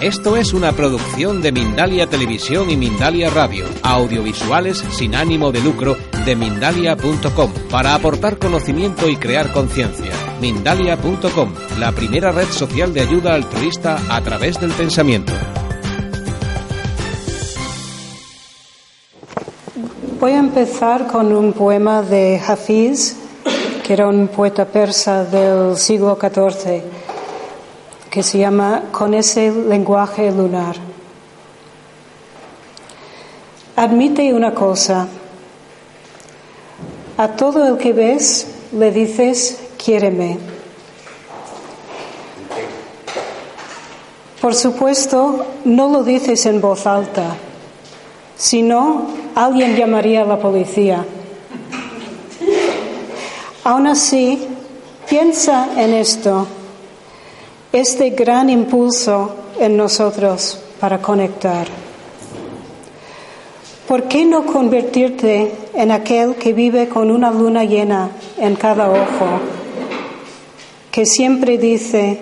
Esto es una producción de Mindalia Televisión y Mindalia Radio, audiovisuales sin ánimo de lucro de mindalia.com, para aportar conocimiento y crear conciencia. Mindalia.com, la primera red social de ayuda altruista a través del pensamiento. Voy a empezar con un poema de Hafiz, que era un poeta persa del siglo XIV que se llama Con ese lenguaje lunar. Admite una cosa. A todo el que ves le dices, quiéreme. Por supuesto, no lo dices en voz alta, sino alguien llamaría a la policía. Aún así, piensa en esto este gran impulso en nosotros para conectar. ¿Por qué no convertirte en aquel que vive con una luna llena en cada ojo, que siempre dice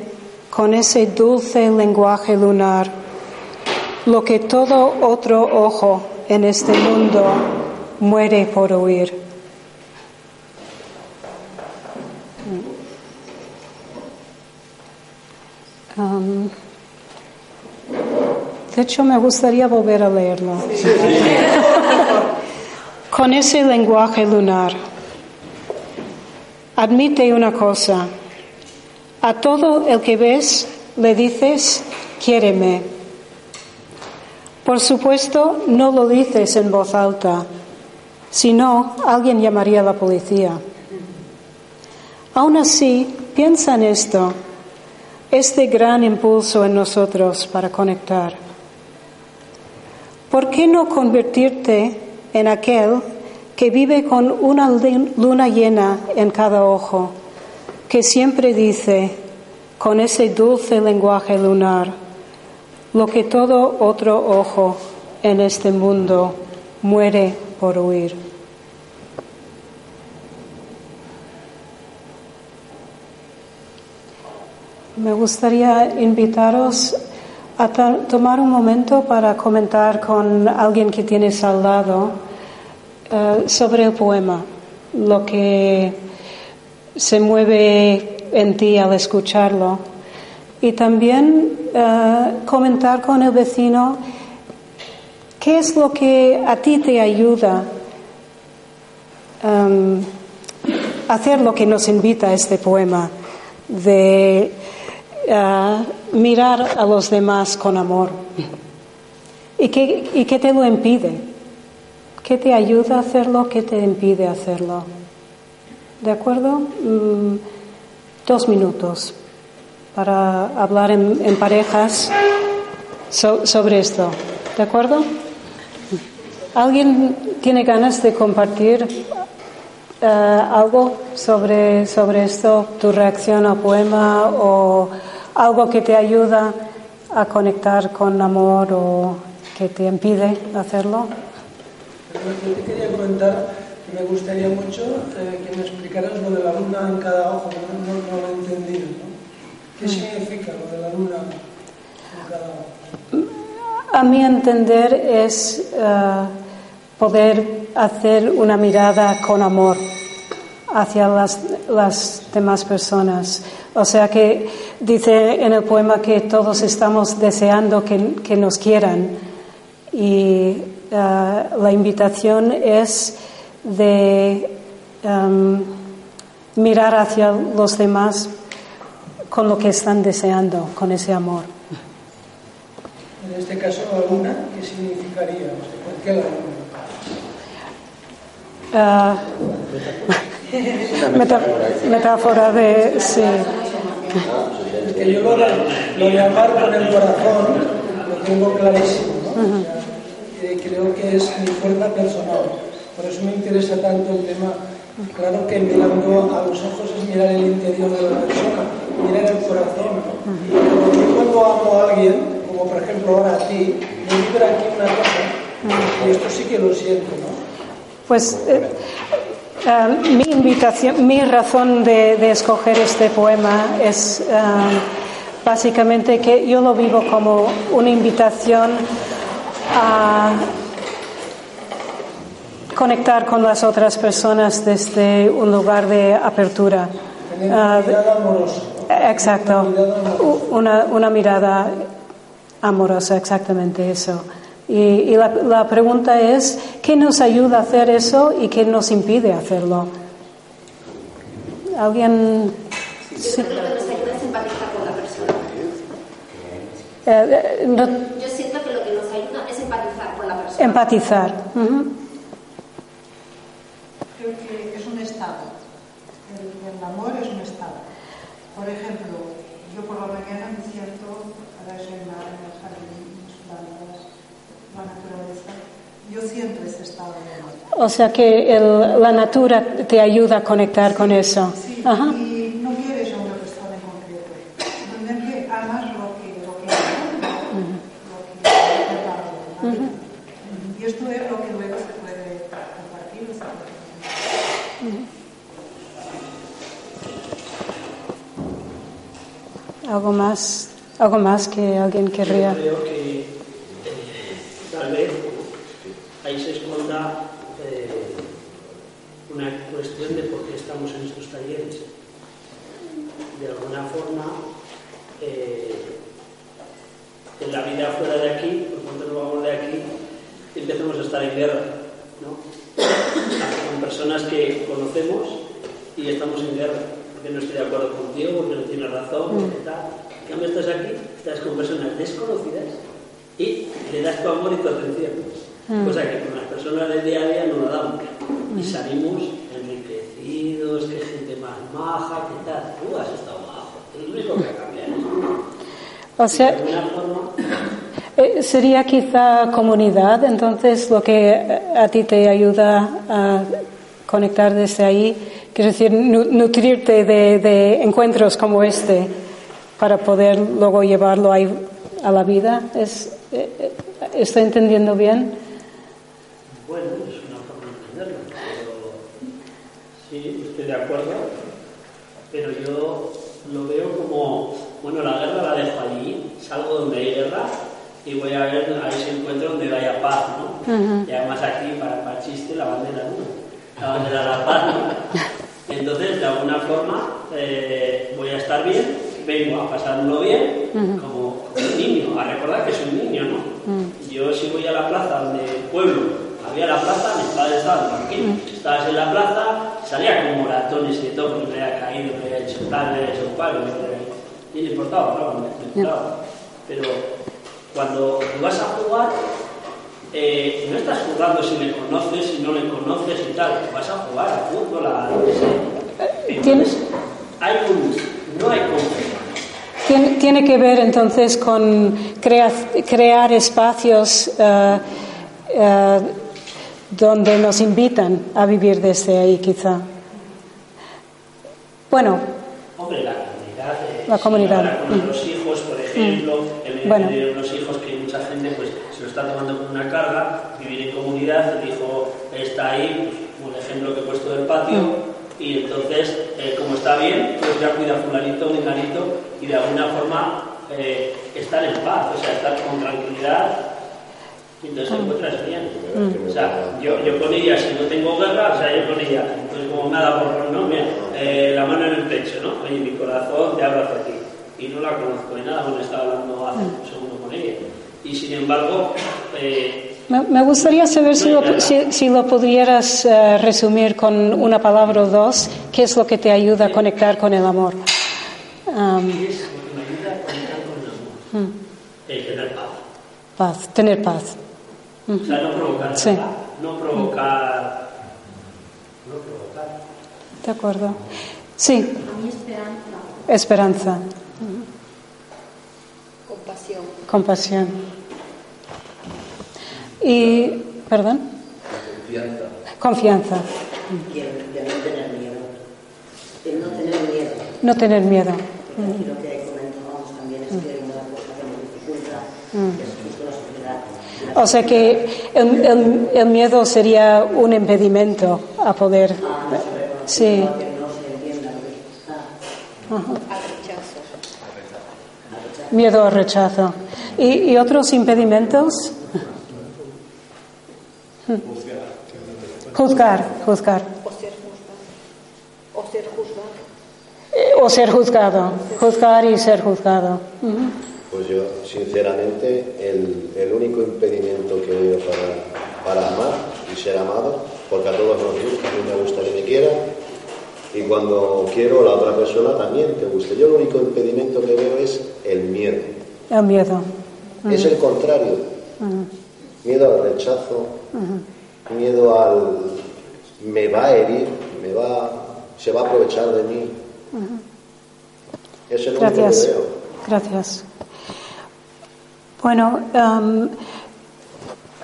con ese dulce lenguaje lunar lo que todo otro ojo en este mundo muere por oír? Um, de hecho, me gustaría volver a leerlo. Con ese lenguaje lunar, admite una cosa. A todo el que ves le dices, quiéreme. Por supuesto, no lo dices en voz alta, si no, alguien llamaría a la policía. Aún así, piensa en esto este gran impulso en nosotros para conectar. ¿Por qué no convertirte en aquel que vive con una luna llena en cada ojo, que siempre dice, con ese dulce lenguaje lunar, lo que todo otro ojo en este mundo muere por oír? Me gustaría invitaros a tomar un momento para comentar con alguien que tienes al lado eh, sobre el poema, lo que se mueve en ti al escucharlo. Y también eh, comentar con el vecino qué es lo que a ti te ayuda em, a hacer lo que nos invita este poema de mirar a los demás con amor. ¿Y qué, ¿Y qué te lo impide? ¿Qué te ayuda a hacerlo? ¿Qué te impide hacerlo? ¿De acuerdo? Mm, dos minutos para hablar en, parejas sobre esto. ¿De acuerdo? ¿Alguien tiene ganas de compartir eh, algo sobre, sobre esto? ¿Tu reacción al poema o algo que te ayuda a conectar con amor o que te impide hacerlo? Yo te quería comentar que me gustaría mucho eh, que me explicaras lo de la luna en cada ojo, que no, lo he entendido. ¿Qué mm. significa lo de la luna en cada ojo? A mi entender es eh, poder hacer una mirada con amor hacia las, las demás personas. O sea que dice en el poema que todos estamos deseando que, nos quieran y uh, la invitación es de um, mirar hacia los demás con lo que están deseando, con ese amor. En este caso, la luna, ¿qué significaría? ¿Por qué la luna? Uh, metáfora de sí Es que yo lo de, lo de amar con el corazón lo tengo clarísimo, ¿no? Eh, creo que es mi fuerza personal. Por eso me interesa tanto el tema. Claro que mirando a los ojos es mirar el interior de la persona, mirar el corazón. Pero yo cuando amo a alguien, como por ejemplo ahora a ti, me vibra aquí una cosa, y esto sí que lo siento, ¿no? Pues eh, eh, mi invitación, mi razón de, escoger este poema es eh, básicamente que yo lo vivo como una invitación a conectar con las otras personas desde un lugar de apertura. Ah. Exacto, una, una mirada amorosa, exactamente eso. Y, y la, la pregunta es, ¿qué nos ayuda a hacer eso y qué nos impide hacerlo? ¿Alguien? Sí. Yo creo que lo que nos ayuda es empatizar con la persona. Eh, eh, no- Yo siento que lo que nos ayuda es empatizar con la persona. empatizar. Ujú. Creo que es un estado. El, el amor es un estado. Por ejemplo, yo por la mañana me siento, ahora es en, la, en el jardín, las plantas, la naturaleza, siento ese estado de amor. O sea que el- la natura te ayuda a conectar con eso. Sí, Ajá. y no quieres a una persona en concreto. Realmente amas lo que, lo que amas, lo que te da la vida. Y esto es lo que luego se puede compartir. se puede- ¿Algo más? ¿Algo más que alguien querría? Yo creo que eh, tal vez ahí se esconda eh, una cuestión de por qué estamos en estos talleres. De alguna forma, eh, en la vida fuera de aquí, por cuanto nos vamos de aquí, empezamos a estar en guerra, ¿no? Con personas que conocemos y estamos en guerra, porque no estoy de acuerdo contigo, porque no tienes razón, porque tal. En cambio estás aquí, estás con personas desconocidas y le das tu amor y tu atención. Cosa que con las personas del día a día no la damos. Y salimos enriquecidos, que gente más maja, que tal. Tú has estado majo, es lo único que ha cambiado. O sea, De alguna forma, Eh, Sería quizá comunidad, entonces lo que eh, a ti te ayuda a conectar desde ahí, quiero decir, nu- nutrirte de, de encuentros como este para poder luego llevarlo ahí a la vida. ¿Es, eh, ¿Estoy entendiendo bien? Bueno, es una forma de entenderlo, pero sí, estoy de acuerdo, pero yo lo veo como, bueno, la guerra la dejo allí, salgo donde hay guerra y voy a ver a ese encuentro donde haya paz, ¿no? Y además aquí, para, para chiste, la bandera, ¿no? La bandera de la paz, ¿no? Entonces, de alguna forma, eh, voy a estar bien, vengo a pasármelo bien, como, como un niño, a recordar que soy un niño, ¿no? Yo si voy a la plaza donde el pueblo había la plaza, mis padres estaban tranquilos. Estabas en la plaza, salía con moratones y todo, me había caído, me había hecho tal, me había hecho y le importaba, claro, me, importaba. Pero cuando vas a jugar, eh, no estás jugando si le conoces, si no le conoces y tal, vas a jugar a fútbol, a lo que sea. ¿Tienes- Hay un, no hay. Tiene, tiene que ver entonces con crea- crear espacios eh, eh, donde nos invitan a vivir desde ahí, quizá. Bueno, Hombre, la comunidad. eh, La comunidad, con mm. los hijos, por ejemplo, el Bueno. de los hijos que mucha gente pues se lo está tomando como una carga, vivir en comunidad, el hijo está ahí, pues, un ejemplo que he puesto del patio, Mm. y entonces, eh, como está bien, pues ya cuida fulanito, menganito, y de alguna forma eh, estar en paz, o sea, estar con tranquilidad, Mm. te encuentras bien. O sea, yo, yo con ella, si no tengo guerra, o sea, yo con ella, pues como nada por no, mira, eh, la mano en el pecho, ¿no? Oye, mi corazón te habla hacia ti. Y no la conozco de nada, bueno, estaba hablando hace un segundo con ella. Y sin embargo, eh, me, gustaría saber si lo, si, si lo pudieras eh, resumir con una palabra o dos, qué es lo que te ayuda a conectar con el amor. Am, ¿qué es lo que me ayuda a conectar con el amor? El tener paz. paz, tener paz. O sea, no provocar Sí. nada, no provocar. No provocar. De acuerdo. Sí, A mí esperanza. Esperanza. Compasión. Compasión. Y, perdón. Confianza. Confianza. Y el, el no tener miedo. El no tener miedo. No tener miedo. Porque aquí lo que comentábamos también es que una cosa que nos dificulta Mm. es. O sea que el, el- el miedo sería un impedimento a poder. Sí. Ajá. Miedo al rechazo. ¿Y, y otros impedimentos? Juzgar, juzgar. O ser juzgado. O ser juzgado. Eh, O ser juzgado. Juzgar y ser juzgado. Ujú. Pues yo, sinceramente, el, el único impedimento que veo para, para amar y ser amado, porque a todos nos gusta, a mí me gusta que me quieran, y cuando quiero la otra persona también te guste. Yo el único impedimento que veo es el miedo. El miedo. Es el contrario. Miedo al rechazo, miedo al me va a herir, me va, se va a aprovechar de mí. Es el único Gracias. que veo. Gracias. Bueno, em,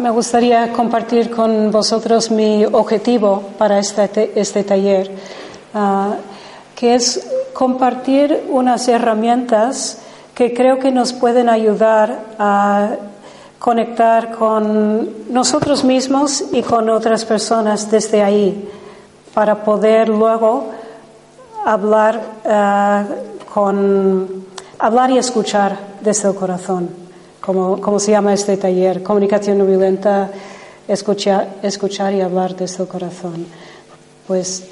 me gustaría compartir con vosotros mi objetivo para este, te- este taller, ah, que es compartir unas herramientas que creo que nos pueden ayudar a conectar con nosotros mismos y con otras personas desde ahí, para poder luego hablar ah, con hablar y escuchar desde el corazón, como, como se llama este taller, comunicación no violenta, escuchar, escuchar y hablar desde el corazón. Pues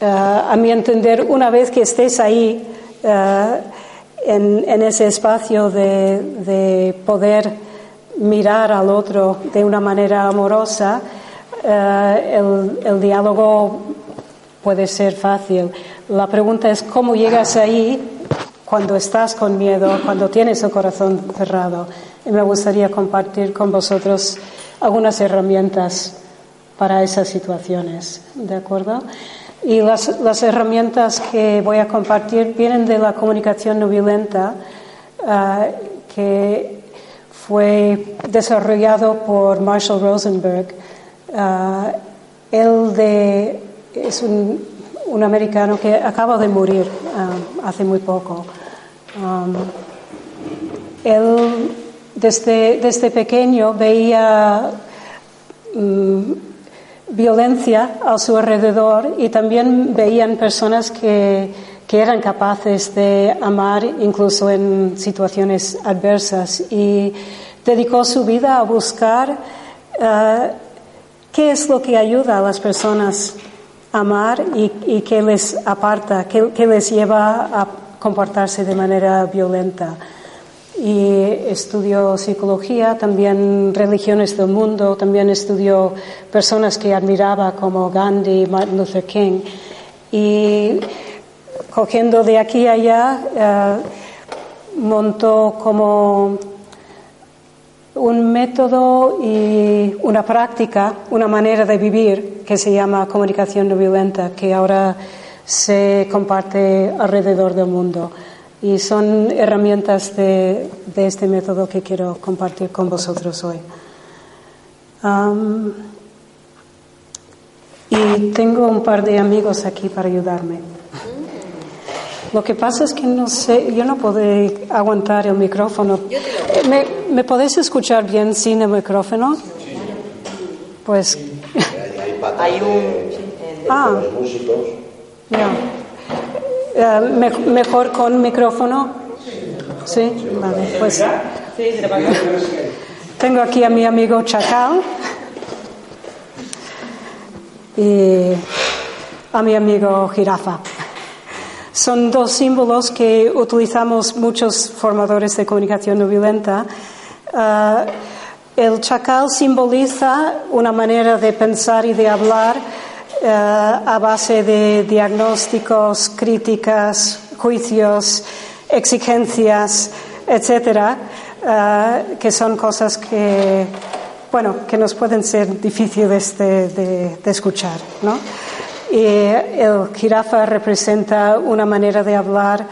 ah, a mi entender, una vez que estés ahí ah, en, ese espacio de, de poder mirar al otro de una manera amorosa, eh, el diálogo puede ser fácil. La pregunta es cómo llegas ahí cuando estás con miedo, cuando tienes el corazón cerrado. Y me gustaría compartir con vosotros algunas herramientas para esas situaciones, ¿de acuerdo? Y las, las herramientas que voy a compartir vienen de la comunicación no violenta, ah, que fue desarrollado por Marshall Rosenberg. Ah, él de, es un, un americano que acaba de morir ah, hace muy poco. Um, él desde, desde pequeño veía mm, violencia a su alrededor y también veían personas que, que eran capaces de amar incluso en situaciones adversas y dedicó su vida a buscar eh, qué es lo que ayuda a las personas a amar y, y qué les aparta, qué les lleva a comportarse de manera violenta y estudió psicología, también religiones del mundo, también estudió personas que admiraba como Gandhi, Martin Luther King. Y cogiendo de aquí a allá, eh, montó como un método y una práctica, una manera de vivir que se llama comunicación no violenta, que ahora se comparte alrededor del mundo. Y son herramientas de, de este método que quiero compartir con vosotros hoy. Y tengo un par de amigos aquí para ayudarme. Lo que pasa es que no sé, yo no puedo aguantar el micrófono. ¿Me, ¿Me podéis escuchar bien sin el micrófono? Pues. Hay un- de, de Ah. los músicos. Me- mejor con micrófono. Sí, vale. Pues tengo aquí a mi amigo Chacal y a mi amigo Jirafa. Son dos símbolos que utilizamos muchos formadores de comunicación no violenta. Ah, el chacal simboliza una manera de pensar y de hablar eh, a base de diagnósticos, críticas, juicios, exigencias, etcétera, eh, que son cosas que, bueno, que nos pueden ser difíciles de, de escuchar, ¿no? Y el jirafa representa una manera de hablar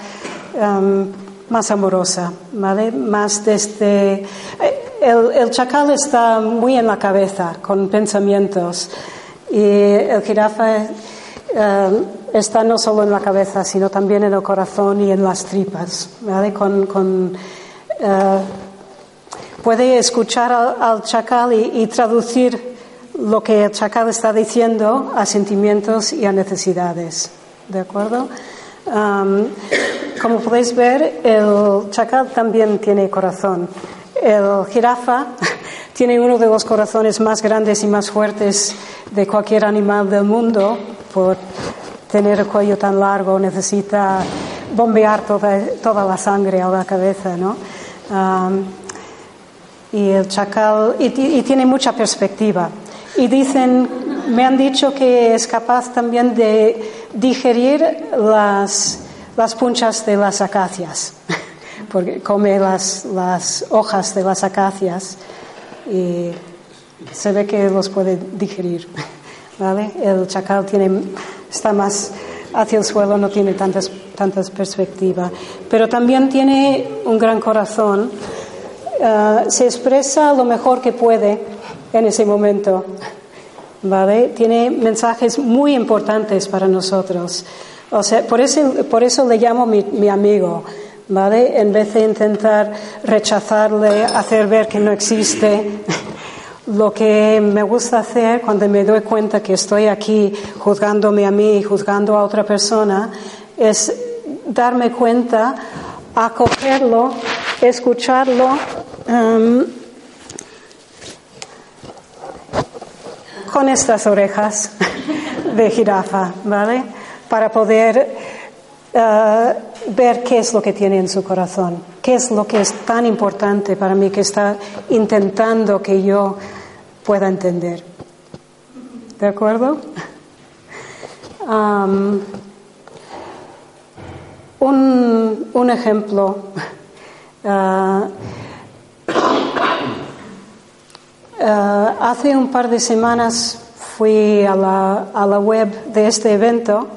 um, más amorosa. Más desde... El, el chacal está muy en la cabeza, con pensamientos, y el jirafa eh, está no solo en la cabeza, sino también en el corazón y en las tripas, eh, puede escuchar al, al chacal y, y traducir lo que el chacal está diciendo a sentimientos y a necesidades. ¿De acuerdo? Um, como podéis ver, el chacal también tiene corazón. El jirafa tiene uno de los corazones más grandes y más fuertes de cualquier animal del mundo. Por tener el cuello tan largo necesita bombear toda, toda la sangre a la cabeza, ¿no? Y el chacal, y, y tiene mucha perspectiva. Y dicen, me han dicho que es capaz también de digerir las, las punchas de las acacias, porque come las, las hojas de las acacias y se ve que los puede digerir. ¿vale? El chacal tiene, está más hacia el suelo, no tiene tantas, tantas perspectivas, pero también tiene un gran corazón. Uh, se expresa lo mejor que puede en ese momento. ¿Vale? Tiene mensajes muy importantes para nosotros. O sea, por eso, por eso le llamo mi, mi amigo. ¿Vale? En vez de intentar rechazarle, hacer ver que no existe, lo que me gusta hacer cuando me doy cuenta que estoy aquí juzgándome a mí y juzgando a otra persona es darme cuenta, acogerlo, escucharlo. Um, con estas orejas de jirafa, ¿vale? Para poder uh, ver qué es lo que tiene en su corazón, qué es lo que es tan importante para mí que está intentando que yo pueda entender. ¿De acuerdo? Un, ejemplo. Uh, Uh, hace un par de semanas fui a la, a la, web de este evento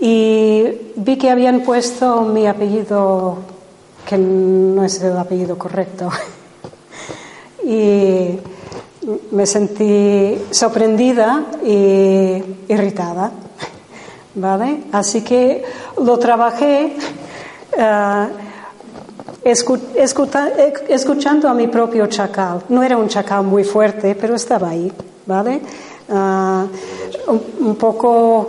y vi que habían puesto mi apellido, que no es el apellido correcto. y me sentí sorprendida y irritada. ¿Vale? Así que lo trabajé. Escuta, escuchando a mi propio chacal. No era un chacal muy fuerte, pero estaba ahí, ¿vale? Uh, un, un, poco,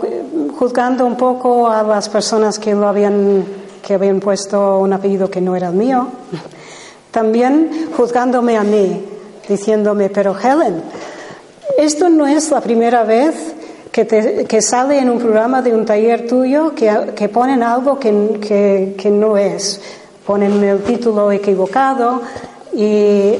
juzgando un poco a las personas que lo habían, que habían puesto un apellido que no era el mío. También juzgándome a mí, diciéndome, pero Helen, esto no es la primera vez que, te, que sale en un programa de un taller tuyo que, que ponen algo que, que, que no es ponen el título equivocado y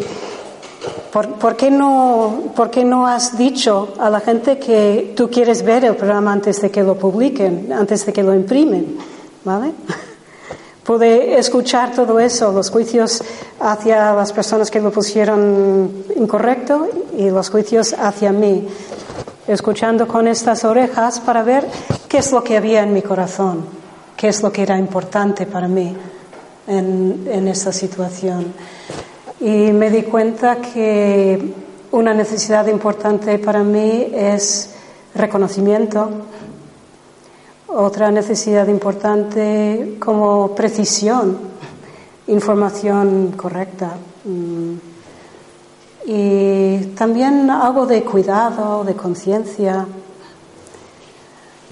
¿por, ¿por, qué no, ¿por qué no has dicho a la gente que tú quieres ver el programa antes de que lo publiquen, antes de que lo imprimen? ¿Vale? Pude escuchar todo eso, los juicios hacia las personas que lo pusieron incorrecto y los juicios hacia mí, escuchando con estas orejas para ver qué es lo que había en mi corazón, qué es lo que era importante para mí en, en esta situación. Y me di cuenta que una necesidad importante para mí es reconocimiento. Otra necesidad importante como precisión, información correcta. Mm. Y también algo de cuidado, de conciencia.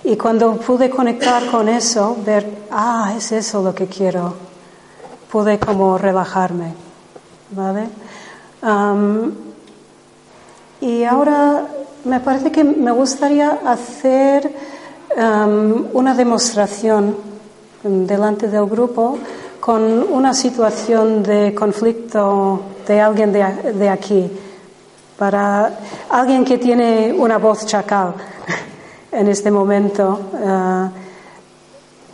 Y cuando pude conectar con eso, ver, ah, es eso lo que quiero pude como relajarme, ¿vale? Y ahora me parece que me gustaría hacer una demostración delante del grupo con una situación de conflicto de alguien de, de aquí, para alguien que tiene una voz chacal en este momento, uh,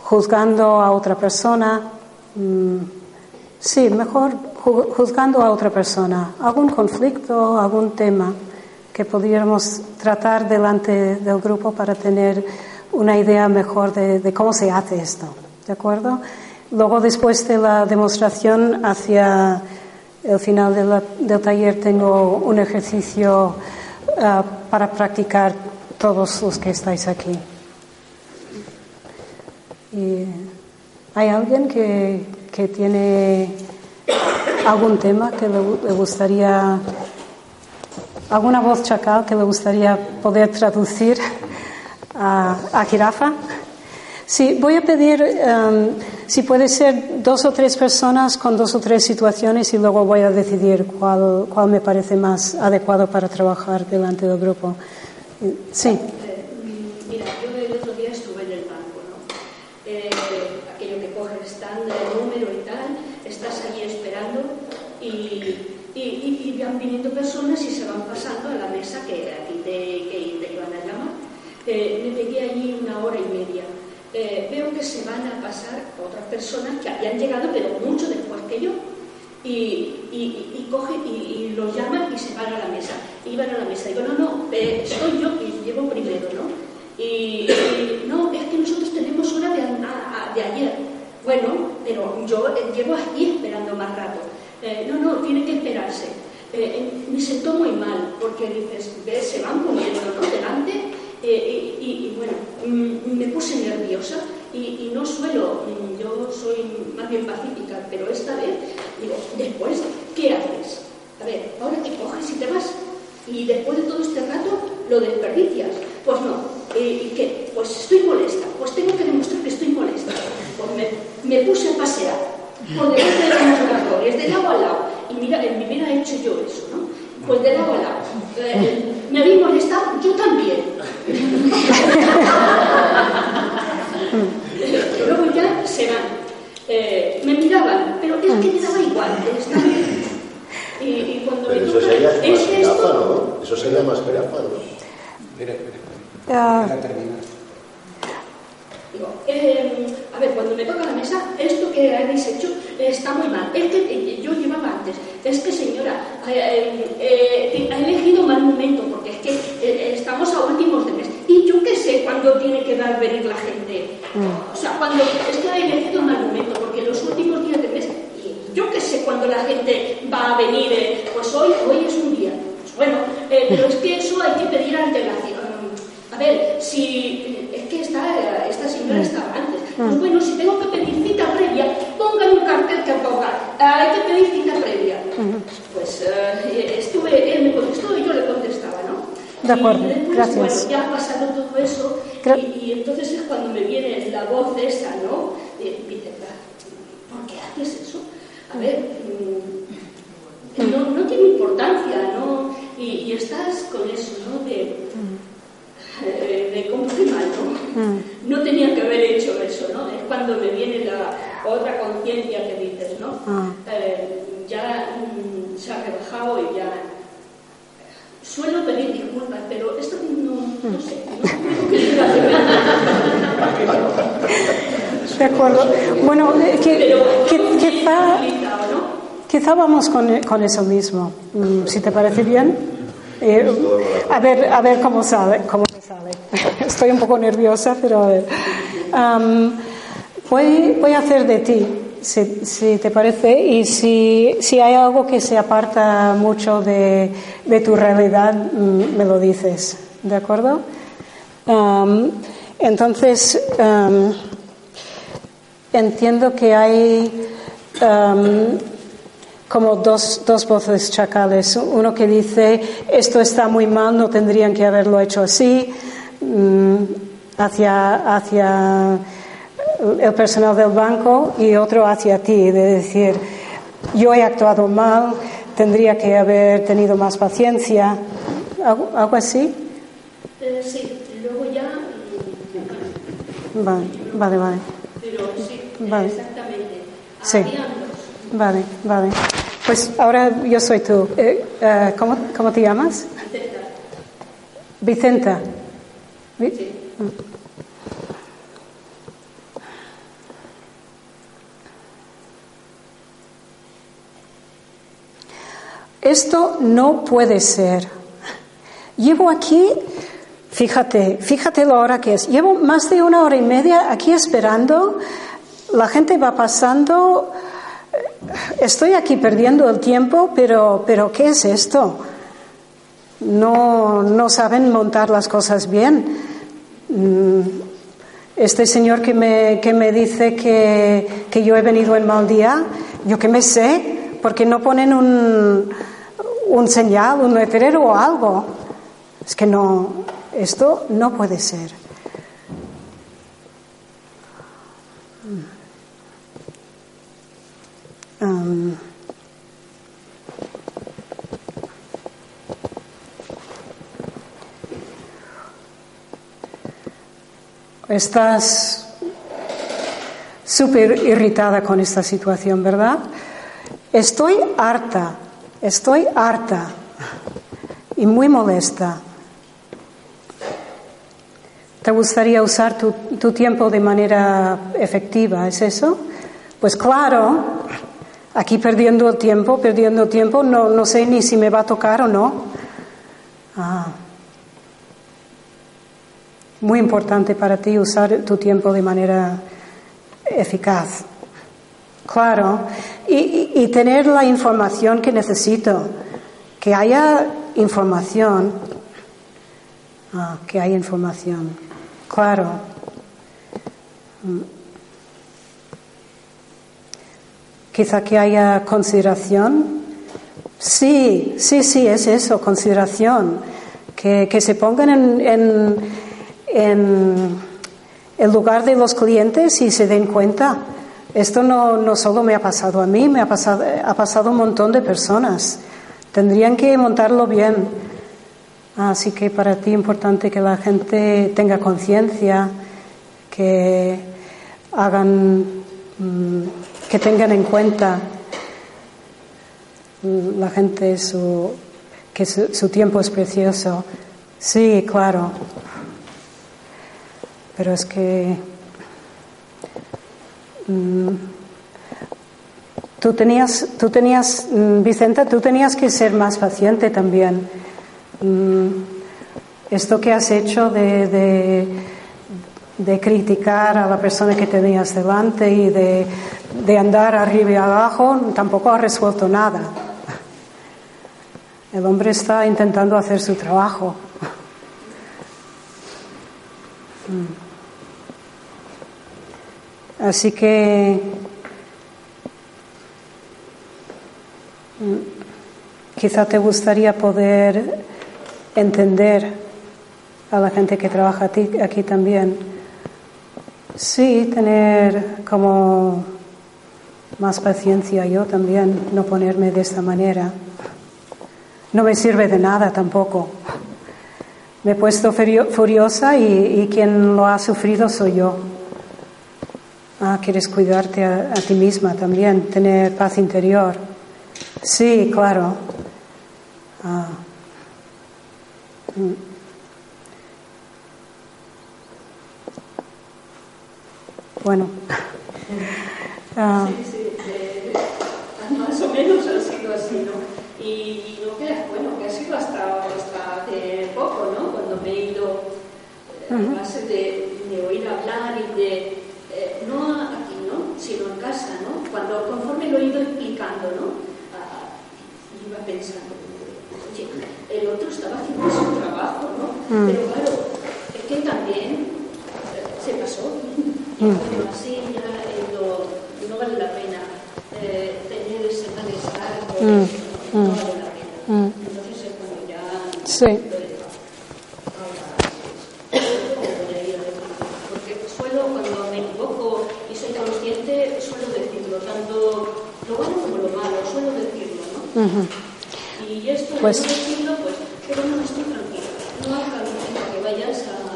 juzgando a otra persona. Um, Sí, mejor juzgando a otra persona, algún conflicto, algún tema que pudiéramos tratar delante del grupo para tener una idea mejor de, cómo se hace esto. ¿De acuerdo? Luego, después de la demostración, hacia el final del taller, tengo un ejercicio ah, para practicar todos los que estáis aquí. ¿Hay alguien que, que tiene algún tema que le, gustaría, alguna voz chacal que le gustaría poder traducir a, a jirafa? Sí, voy a pedir em, si puede ser dos o tres personas con dos o tres situaciones y luego voy a decidir cuál, me parece más adecuado para trabajar delante del grupo. Sí yo el otro día estuve en el banco, ¿no? Eh, aquello que coge el stand, el número y tal, estás allí esperando y, y, y- y van viniendo personas y se van pasando a la mesa que a ti te, que te iban a llamar. Eh, me pegué allí una hora y media. Eh, veo que se van a pasar otras personas que habían llegado, pero mucho después que yo. Y, y, y coge y, y los llaman y se van a la mesa. Y van a la mesa. Digo, no, no, eh, soy yo que llevo primero, ¿no? Y, no, es que nosotros tenemos hora de, a- a- de ayer. Bueno, pero yo llevo aquí esperando más rato. Eh, no, no, tiene que esperarse. Eh, eh, me sentó muy mal porque dices, ves, se van poniendo delante eh, y, bueno, mm, me puse nerviosa y, no suelo, mm, yo soy más bien pacífica, pero esta vez digo, después, ¿qué haces? A ver, ahora te coges y te vas y después de todo este rato lo desperdicias. Pues no, eh, ¿y qué? Pues estoy molesta, pues tengo que demostrar que estoy molesta. Pues me, puse a pasear por delante de los laboratorios, de lado a lado. Y mira, en mi vida he hecho yo eso, ¿no? Pues de lado a lado. Eh, me habéis molestado, yo también. Luego ya se van. Eh, me miraban, pero es que me daba igual. estaba- Y, y cuando Pero me eso sería más ¿es esto? ¿no? Eso sería más jirafa, ¿no? Ah, Digo, eh, a ver, cuando me toca la mesa, esto que habéis hecho eh, está muy mal. Es que eh, yo llevaba antes. Es que, señora, eh, eh, ha elegido mal momento porque es que eh, estamos a últimos de mes. Y yo qué sé cuándo tiene que dar venir la gente. O sea, cuando es que ha elegido mal momento porque los últimos días de mes, yo qué sé cuándo la gente va a venir. eh, pues hoy, hoy es un día. Pues bueno, eh, pero es que eso hay que pedir antelación. A ver, si que esta, esta señora estaba antes. Pues bueno, si tengo que pedir cita previa, pongan un cartel que ponga, "Ah, hay que pedir cita previa. Pues eh, estuve, él me contestó y yo le contestaba, ¿no? De acuerdo, y después, gracias. Bueno, ya ha pasado todo eso y, y entonces es cuando me viene la voz esa, ¿no? Dice, ¿por qué haces eso? A ver, mm, no, no tiene importancia, ¿no? Y, y estás con eso, ¿no? De, eh, de cómo mal, ¿no? No tenía que haber hecho eso, ¿no? Es cuando me viene la otra conciencia que dices, ¿no? Ah. Eh, ya mm, se ha rebajado y ya... Suelo pedir disculpas, pero esto no, no sé, no creo que deba hacer. de acuerdo. Bueno, eh, que, que- quizá, quizá vamos con, con eso mismo, mm, si te parece bien. Eh, a ver, a ver cómo sale, cómo Estoy un poco nerviosa, pero a ver. Voy, a hacer de ti, si, te parece, y si, si hay algo que se aparta mucho de, de tu realidad, mm, me lo dices, ¿de acuerdo? Entonces, entiendo que hay como dos, dos voces chacales. Uno que dice, esto está muy mal, no tendrían que haberlo hecho así, mm, hacia, hacia el personal del banco, y otro hacia ti, de decir, yo he actuado mal, tendría que haber tenido más paciencia, algo, algo así. Eh, sí, luego ya... mm, Vale, vale, vale. Pero sí, Vale. exactamente. Sí. Vale, vale. Pues ahora yo soy tú. Eh, eh, ¿cómo, cómo te llamas? Vicenta. Vi- Esto no puede ser. Llevo aquí, fíjate, fíjate la hora que es. Llevo más de una hora y media aquí esperando. La gente va pasando. Estoy aquí perdiendo el tiempo, pero, pero ¿qué es esto? No, no saben montar las cosas bien. Mm, Este señor que me, que me dice que, que yo he venido en mal día, yo que me sé, porque no ponen un, un señal, un letrero o algo. Es que no, esto no puede ser. Estás súper irritada con esta situación, ¿verdad? Estoy harta, estoy harta y muy molesta. ¿Te gustaría usar tu, tiempo de manera efectiva? ¿Es eso? Pues claro, aquí perdiendo tiempo, perdiendo tiempo, no, no sé ni si me va a tocar o no. Ah. Muy importante para ti usar tu tiempo de manera eficaz. Claro, y, y, tener la información que necesito, que haya información, ah, que haya información. Claro. Quizá que haya consideración. Sí, sí, sí, es eso, consideración. Que, que se pongan en, en, el lugar de los clientes y se den cuenta. Esto no, no solo me ha pasado a mí, me ha pasado, ha pasado a un montón de personas. Tendrían que montarlo bien. Así que para ti es importante que la gente tenga conciencia, que hagan, que tengan en cuenta la gente su, que su, su tiempo es precioso. Sí, claro. Pero es que tú tenías, tú tenías, Vicenta, tú tenías que ser más paciente también. Esto que has hecho de, de, de criticar a la persona que tenías delante y de, de andar arriba y abajo tampoco ha resuelto nada. El hombre está intentando hacer su trabajo. Así que quizá te gustaría poder entender a la gente que trabaja aquí también. Sí, tener como más paciencia yo también, no ponerme de esta manera. No me sirve de nada tampoco. Me he puesto furiosa y, y quien lo ha sufrido soy yo. Ah, quieres cuidarte a, ti misma también, tener paz interior. Sí, claro. Ah. Bueno. Ah. Sí, sí, eh, más o menos ha sido así, ¿no? Y, no que, bueno, que ha sido hasta, hasta hace poco, ¿no? Cuando me he ido a uh -huh. base de, de oír hablar y de no aquí, ¿no? sino en casa, ¿no? Cuando conforme lo he ido explicando, ¿no? Ah, iba pensando, oye, el otro estaba haciendo su trabajo, ¿no? Mm. Pero claro, es que también eh. Mm. Bueno, así ya eh, lo, no vale la pena eh, tener ese malestar, mm. no vale la pena. Entonces es cuando ya... Sí. Uh -huh. Y esto pues, de no decirlo, pues, pero no estoy tranquila. No haga que vayas a,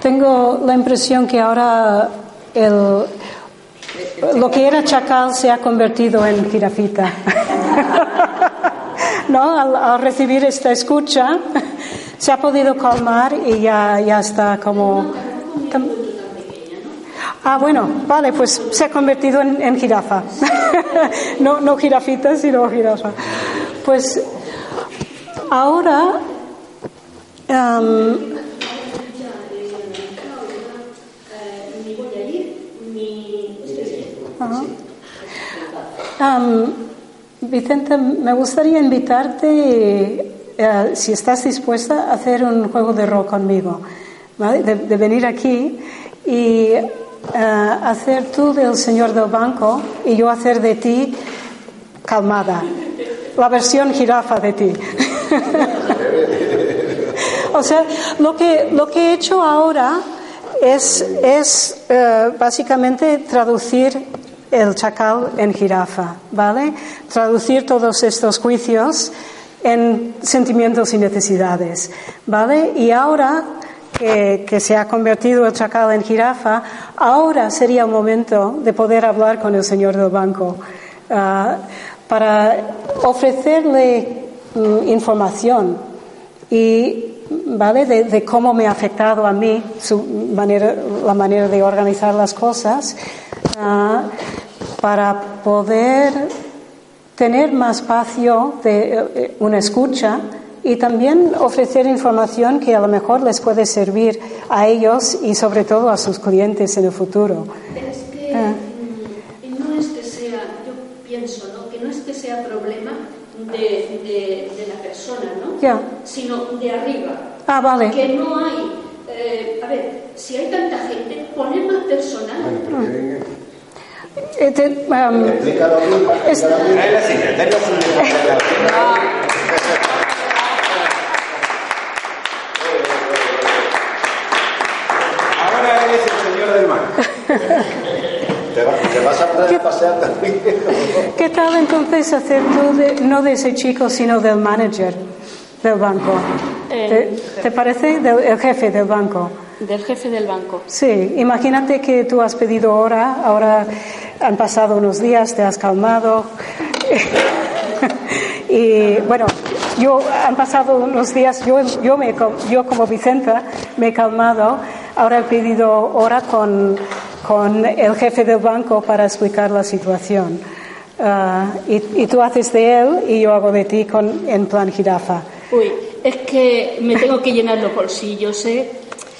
Tengo la impresión que ahora el, lo que era chacal se ha convertido en jirafita. ¿No? Al, al, recibir esta escucha se ha podido calmar y ya, ya está como... Ah, bueno, vale, pues se ha convertido en, en jirafa. no, no jirafita, sino jirafa. Pues ahora am, ni voy a ir, ni... Ajá. Am, Vicente, me gustaría invitarte, eh, si estás dispuesta, a hacer un juego de rol conmigo, de venir aquí y eh, hacer tú del señor del banco y yo hacer de ti calmada, la versión jirafa de ti. o sea, lo que, lo que he hecho ahora es, es eh, básicamente traducir el chacal en jirafa, ¿vale? Traducir todos estos juicios en sentimientos y necesidades, ¿vale? Y ahora que, se ha convertido el chacal en jirafa, ahora sería el momento de poder hablar con el señor del banco ah, para ofrecerle mm, información y ¿vale? De, de cómo me ha afectado a mí su manera, la manera de organizar las cosas para poder tener más espacio de eh, una escucha y también ofrecer información que a lo mejor les puede servir a ellos y sobre todo a sus clientes en el futuro. Es que Ah. mm, no es que sea, yo pienso, ¿no? Que no es que sea problema de, de, de la persona, ¿no? Sino de arriba. Ah, vale. Que no hay, eh, a ver, si hay tanta gente, poner más personal. Eh, te- um, es-. Ahora eres el señor del mar. Te, va- te vas a poder pasear también. ¿Qué tal entonces hacer tú de- no de ese chico, sino del manager del banco? ¿Te, te parece? Del, el jefe del banco. Del jefe del banco. Sí, imagínate que tú has pedido hora, ahora han pasado unos días, te has calmado. y bueno, yo han pasado unos días, yo, yo, me, yo como Vicenta me he calmado, ahora he pedido hora con, con el jefe del banco para explicar la situación. Ah, y, y tú haces de él y yo hago de ti con, en plan jirafa. Uy, es que me tengo que llenar los bolsillos, ¿eh?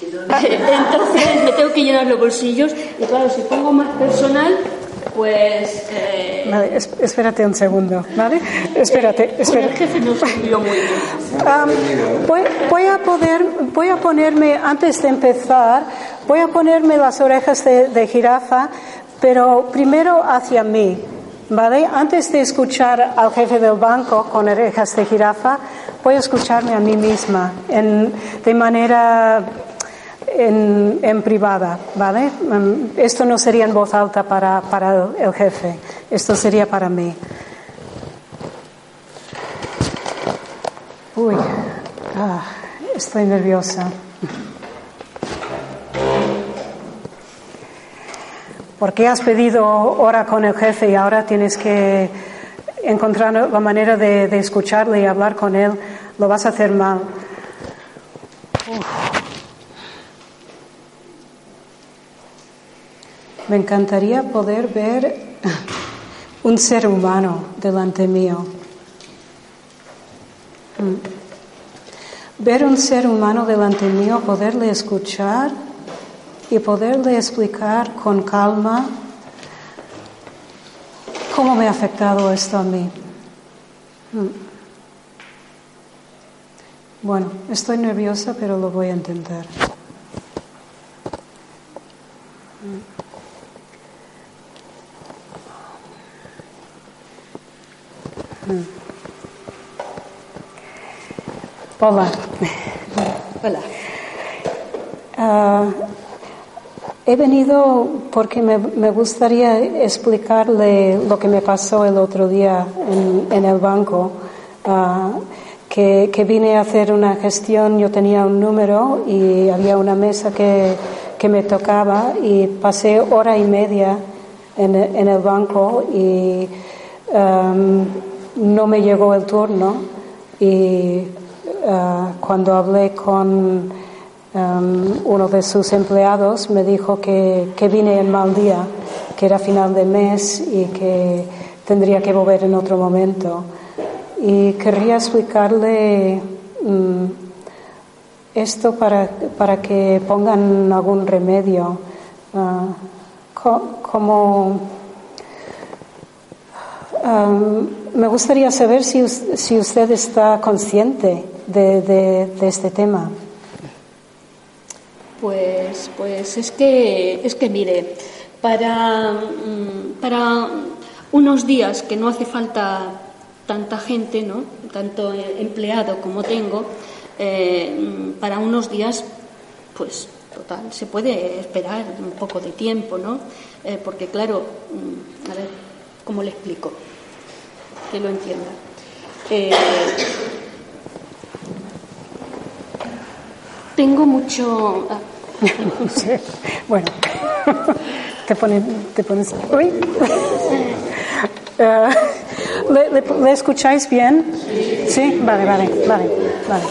Entonces me tengo que llenar los bolsillos y claro, si pongo más personal, pues... eh, Vale, es- espérate un segundo, ¿vale? Espérate, con espérate. el jefe no se muy bien. Am, voy, voy a poder, voy a ponerme, antes de empezar, voy a ponerme las orejas de, de jirafa, pero primero hacia mí, ¿vale? Antes de escuchar al jefe del banco con orejas de jirafa, voy a escucharme a mí misma de manera en, privada, ¿vale? Mm, Esto no sería en voz alta para, para el, el jefe, esto sería para mí. Uy, ah, estoy nerviosa. Porque has pedido hora con el jefe y ahora tienes que encontrar la manera de, escucharle y hablar con él. Lo vas a hacer mal. Me encantaría poder ver un ser humano delante mío. Mm. Ver un ser humano delante mío, poderle escuchar y poderle explicar con calma cómo me ha afectado esto a mí. Mm. Bueno, estoy nerviosa, pero lo voy a intentar. Mm. Mm. Hola. Hola. Ah, he venido porque me, me gustaría explicarle lo que me pasó el otro día en, el banco. Ah, que, que vine a hacer una gestión, yo tenía un número y había una mesa que, que me tocaba y pasé hora y media en, el- en el banco y um, no me llegó el turno y uh, cuando hablé con um, uno de sus empleados me dijo que, que vine en mal día, que era final de mes y que tendría que volver en otro momento. y querría explicarle mm, esto para, para que pongan algún remedio. Ah, co- como Am, me gustaría saber si, si usted está consciente de- de este tema. Pues, pues es que es que mire, para, mm, para unos días que no hace falta tanta gente, ¿no? tanto empleado como tengo, eh, para unos días, pues total, se puede esperar un poco de tiempo, ¿no? Eh, porque claro, mm, a ver, ¿cómo le explico? Que lo entienda. Eh, tengo mucho. Sí, Bueno, te, pone- te pones... Uy. ¿le, le- le escucháis bien? Sí, vale, vale, vale, vale.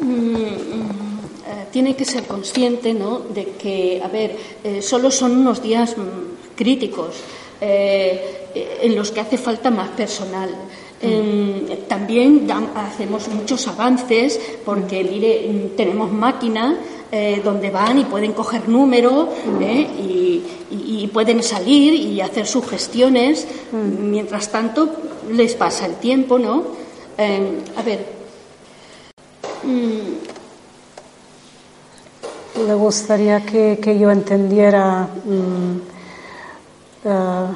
Mm, mm, eh, tiene que ser consciente ¿no? de que, a ver, eh, solo son unos días mm, críticos eh, en los que hace falta más personal. Em, también hacemos muchos avances porque mire, mm, tenemos máquinas eh, donde van y pueden coger números ¿eh? y, y- y pueden salir y hacer sus gestiones. Mientras tanto, les pasa el tiempo, ¿no? Em, a ver, mm, Le gustaría que, que yo entendiera... mm, ah,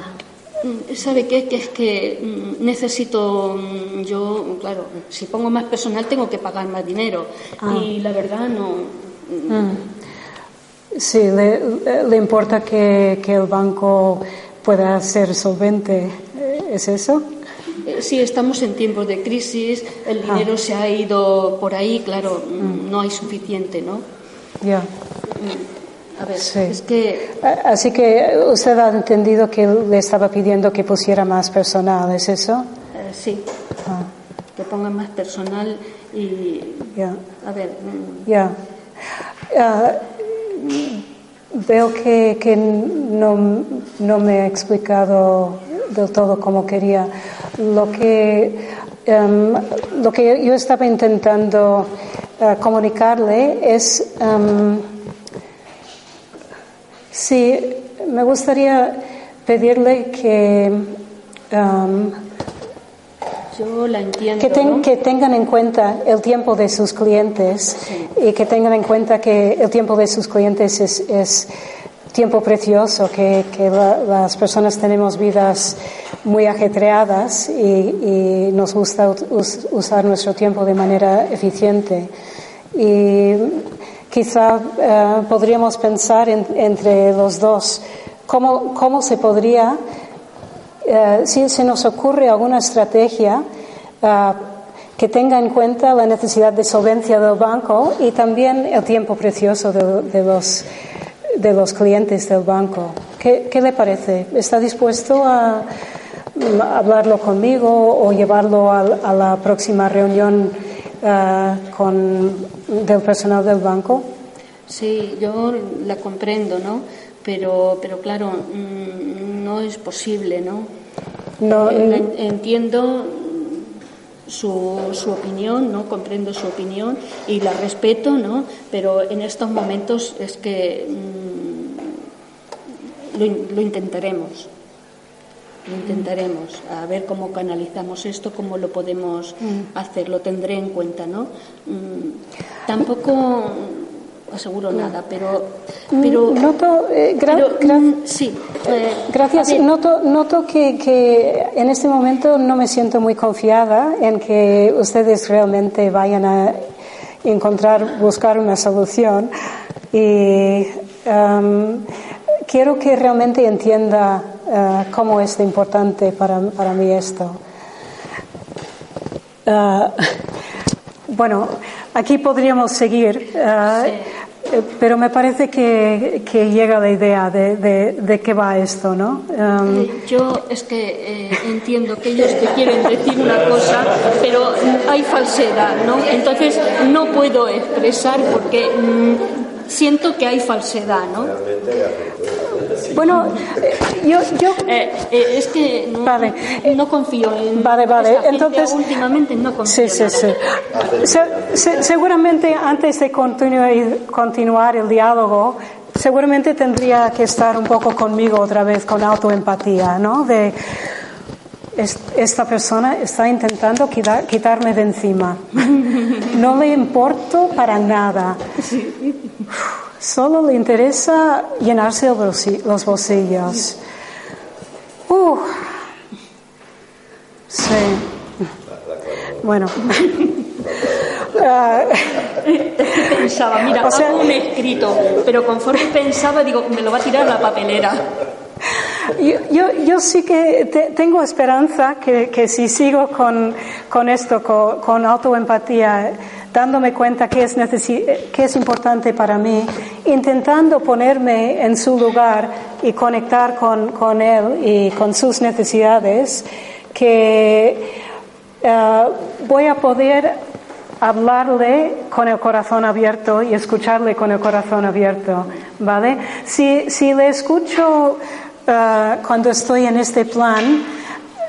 Mm, ¿Sabe qué? Que es que mm, necesito mm, yo, claro, si pongo más personal tengo que pagar más dinero Ah. y la verdad no. Mm. Sí, le, le importa que, que el banco pueda ser solvente. Eh, ¿Es eso? Eh, Sí, estamos en tiempos de crisis, el Ah. dinero se ha ido por ahí, claro, mm, no hay suficiente, ¿no? Ya. Mm, A ver, Sí. es que Así que usted ha entendido que le estaba pidiendo que pusiera más personal, ¿es eso? eh, sí, Ah, que pongan más personal y. ya. A ver, mm, Ya. Ah, veo que, que no, no me he explicado del todo como quería. Lo que, em, lo que yo estaba intentando eh, comunicarle es em, sí, me gustaría pedirle que em, yo la entiendo. que, ten- ¿no? que tengan en cuenta el tiempo de sus clientes y que tengan en cuenta que el tiempo de sus clientes es, es tiempo precioso, que, que la- las personas tenemos vidas muy ajetreadas y, y nos gusta us- usar nuestro tiempo de manera eficiente. Y quizá eh, podríamos pensar en- entre los dos cómo, cómo se podría eh, si se nos ocurre alguna estrategia ah, que tenga en cuenta la necesidad de solvencia del banco y también el tiempo precioso de, de los, de los clientes del banco. ¿Qué, qué le parece? ¿Está dispuesto a, mm, hablarlo conmigo o llevarlo a, a la próxima reunión ah, con, del personal del banco? Sí, yo la comprendo, ¿no? Pero, pero claro, mm, no es posible, ¿no? No, Eh, en- entiendo su, su opinión, ¿no? Comprendo su opinión y la respeto, ¿no? Pero en estos momentos es que mm, lo, lo intentaremos. Lo intentaremos, a ver cómo canalizamos esto, cómo lo podemos Mm. hacer, lo tendré en cuenta, ¿no? Mm, tampoco aseguro nada, pero, pero Mm, Noto, eh, gra- pero, gra- mm, sí. eh, Gracias. Noto, noto que, que en este momento no me siento muy confiada en que ustedes realmente vayan a encontrar, buscar una solución. Y em, quiero que realmente entienda eh, cómo es de importante para, para mí esto. Ah, bueno, aquí podríamos seguir, eh, pero me parece que, que llega la idea de, de, de qué va esto, ¿no? Em, Eh, Yo es que eh, entiendo que ellos te quieren decir una cosa, pero hay falsedad, ¿no? Entonces no puedo expresar porque mm, siento que hay falsedad, ¿no? Bueno, eh, yo, yo Eh, eh, es que no, Vale. no confío en Vale, vale. esta Entonces- últimamente no confío Sí, sí, sí. Se- se- seguramente antes de continuar, continuar el diálogo, seguramente tendría que estar un poco conmigo otra vez con autoempatía, ¿no? De esta persona está intentando quita- quitarme de encima. No le importo para nada. Solo le interesa llenarse los bolsillos. Uh, sí. Bueno. Pensaba, mira, O sea- hago un escrito, pero conforme pensaba, digo, me lo va a tirar a la papelera. Yo, yo, yo sí que te- tengo esperanza que, que si sigo con, con esto, con, con autoempatía, dándome cuenta que es, que es importante para mí, intentando ponerme en su lugar y conectar con, con él y con sus necesidades, que eh, voy a poder hablarle con el corazón abierto y escucharle con el corazón abierto, ¿vale? Si, si le escucho eh, cuando estoy en este plan,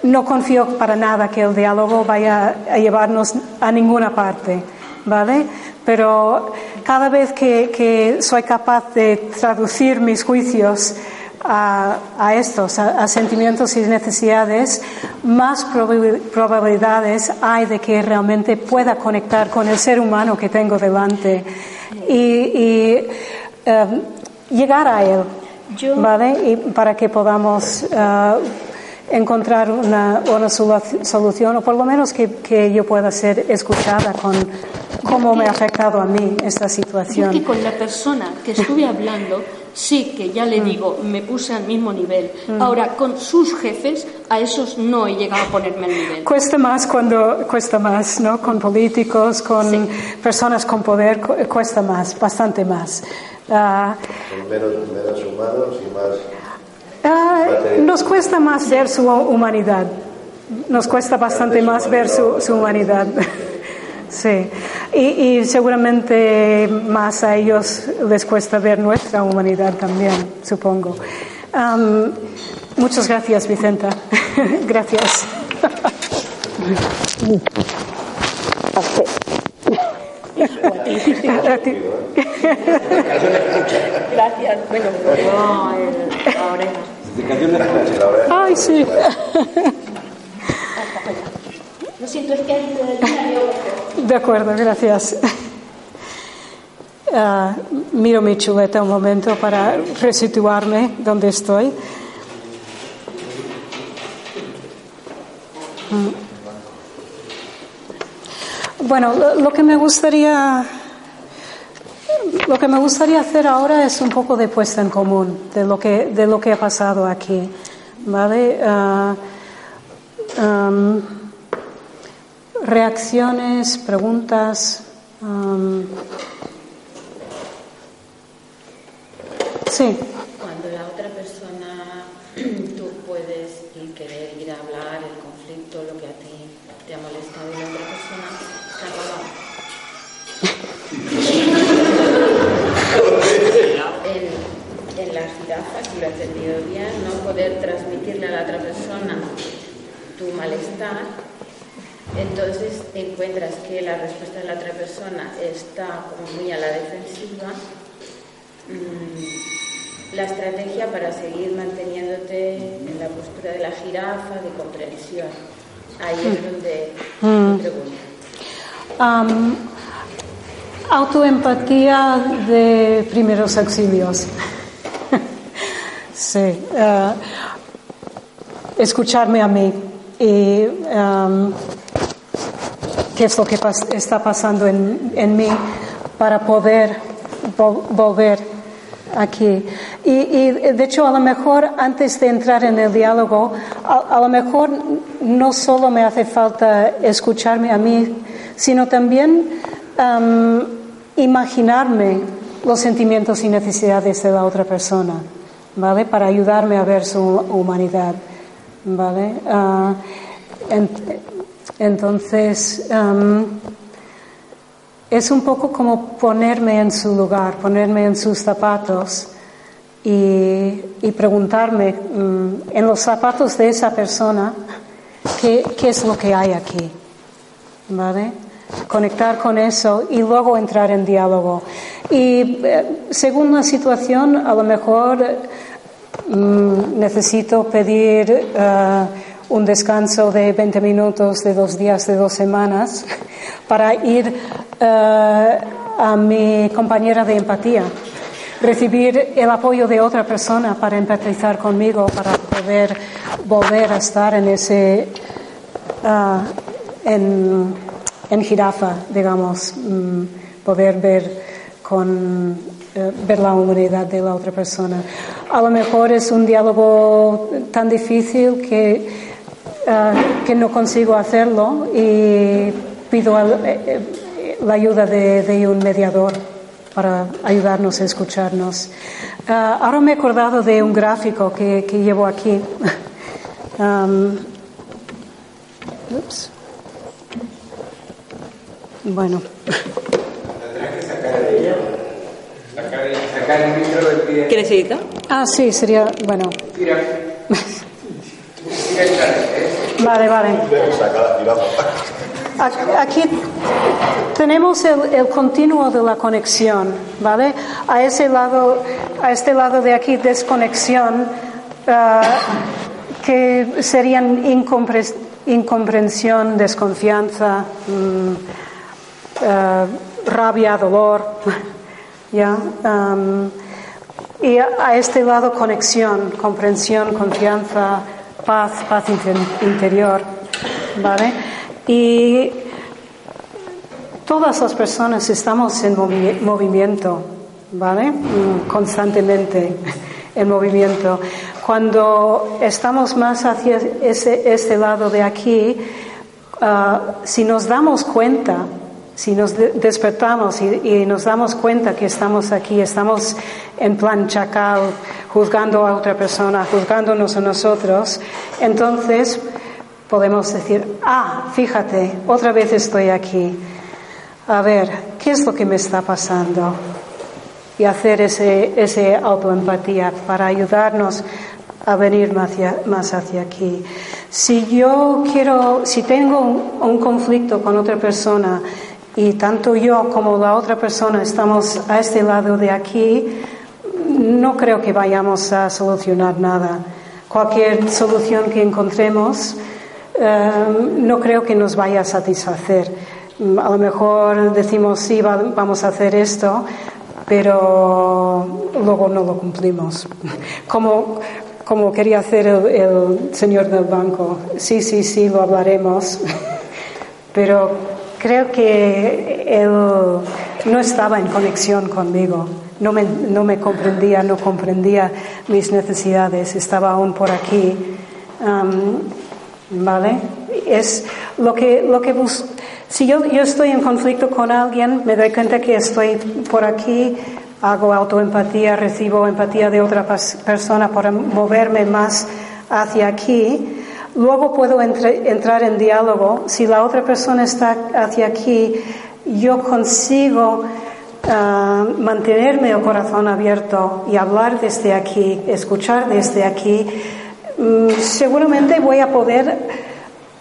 no confío para nada que el diálogo vaya a llevarnos a ninguna parte, ¿vale? Pero cada vez que, soy capaz de traducir mis juicios a, estos, a, sentimientos y necesidades, más probabil- probabilidades hay de que realmente pueda conectar con el ser humano que tengo delante y, y, eh, llegar a él, ¿vale? Y para que podamos eh, encontrar una, una solu- solución o por lo menos que, que yo pueda ser escuchada con cómo me ha afectado a mí esta Yo situación. que con la persona que estuve hablando, sí que ya le Mm. digo, me puse al mismo nivel. Ahora, con sus jefes, a esos no he llegado a ponerme al nivel. Cuesta más cuando cuesta más, ¿no? Con políticos, con personas con poder, cu- cuesta más, bastante más. Ah, Son menos, menos humanos y más. ah, nos cuesta más ver su humanidad. Nos cuesta bastante más ver su, su humanidad. Sí, y, y seguramente más a ellos les cuesta ver nuestra humanidad también, supongo. Am, muchas gracias, Vicenta. gracias. Gracias. Bueno, no, el- la. Ay, sí. Lo siento, es que De acuerdo, gracias. Ah, miro mi chuleta un momento para resituarme donde estoy. Mm. Bueno, lo, que me gustaría lo que me gustaría hacer ahora es un poco de puesta en común de lo que de lo que ha pasado aquí, ¿vale? Am, reacciones, preguntas. sí, Cuando la otra persona, tú puedes ir, querer ir a hablar el conflicto, lo que a ti te ha molestado y la otra persona está apagada. en, en las jirafas, si lo he entendido bien, no poder transmitirle a la otra persona tu malestar, entonces encuentras que la respuesta de la otra persona está como muy a la defensiva. Mm, la estrategia para seguir manteniéndote en la postura de la jirafa, de comprensión. Ahí es donde Mm. me pregunto. Am, autoempatía de primeros auxilios. Sí. eh, escucharme a mí y am, qué es lo que está pasando en, en mí para poder vol- volver aquí. Y, de hecho, a lo mejor antes de entrar en el diálogo, a, a lo mejor no solo me hace falta escucharme a mí, sino también am, imaginarme los sentimientos y necesidades de la otra persona, ¿vale? Para ayudarme a ver su humanidad, ¿vale? Ah, en- entonces, am, es un poco como ponerme en su lugar, ponerme en sus zapatos y, y preguntarme mm, en los zapatos de esa persona qué, qué es lo que hay aquí. ¿Vale? Conectar con eso y luego entrar en diálogo. Y eh, según la situación, a lo mejor mm, necesito pedir eh, un descanso de 20 minutos, de dos días, de dos semanas, para ir eh, a mi compañera de empatía recibir el apoyo de otra persona para empatizar conmigo, para poder volver a estar en ese, en, en, jirafa, digamos, mm, poder ver con eh, ver la humanidad de la otra persona. A lo mejor es un diálogo tan difícil que, ah, que no consigo hacerlo y pido eh, eh, la ayuda de, un mediador para ayudarnos a escucharnos. Ah, ahora me he acordado de un gráfico que, que llevo aquí. um, ups. Bueno. ¿Qué necesita? Ah, sí, sería, bueno. vale, vale. Aquí tenemos el, continuo de la conexión, ¿vale? A ese lado, a este lado de aquí, desconexión, uh, que serían incomprensión, desconfianza, um, uh, rabia, dolor, ¿ya? Um, y a este lado conexión, comprensión, confianza, paz, paz interior, ¿vale? Y todas las personas estamos en movimiento, ¿vale? Mm, constantemente en movimiento. Cuando estamos más hacia ese, este lado de aquí, ah, si nos damos cuenta, si nos despertamos y, nos damos cuenta que estamos aquí, estamos en plan chacal, juzgando a otra persona, juzgándonos a nosotros, entonces podemos decir, ah, fíjate, otra vez estoy aquí. A ver, ¿qué es lo que me está pasando? Y hacer ese, ese autoempatía para ayudarnos a venir más hacia, más hacia aquí. Si yo quiero, si tengo un, conflicto con otra persona y tanto yo como la otra persona estamos a este lado de aquí, no creo que vayamos a solucionar nada. Cualquier solución que encontremos Em, no creo que nos vaya a satisfacer. A lo mejor decimos sí, vamos a hacer esto, pero luego no lo cumplimos. Como, como quería hacer el, señor del banco. Sí, sí, sí, lo hablaremos. Pero creo que él no estaba en conexión conmigo. No me, no me comprendía, no comprendía mis necesidades. Estaba aún por aquí. Em, ¿Vale? Es lo que, lo que si yo, yo estoy en conflicto con alguien, me doy cuenta que estoy por aquí, hago autoempatía, recibo empatía de otra persona para moverme más hacia aquí. Luego puedo entrar en diálogo. Si la otra persona está hacia aquí, yo consigo ah, mantenerme el corazón abierto y hablar desde aquí, escuchar desde aquí Mm, seguramente voy a poder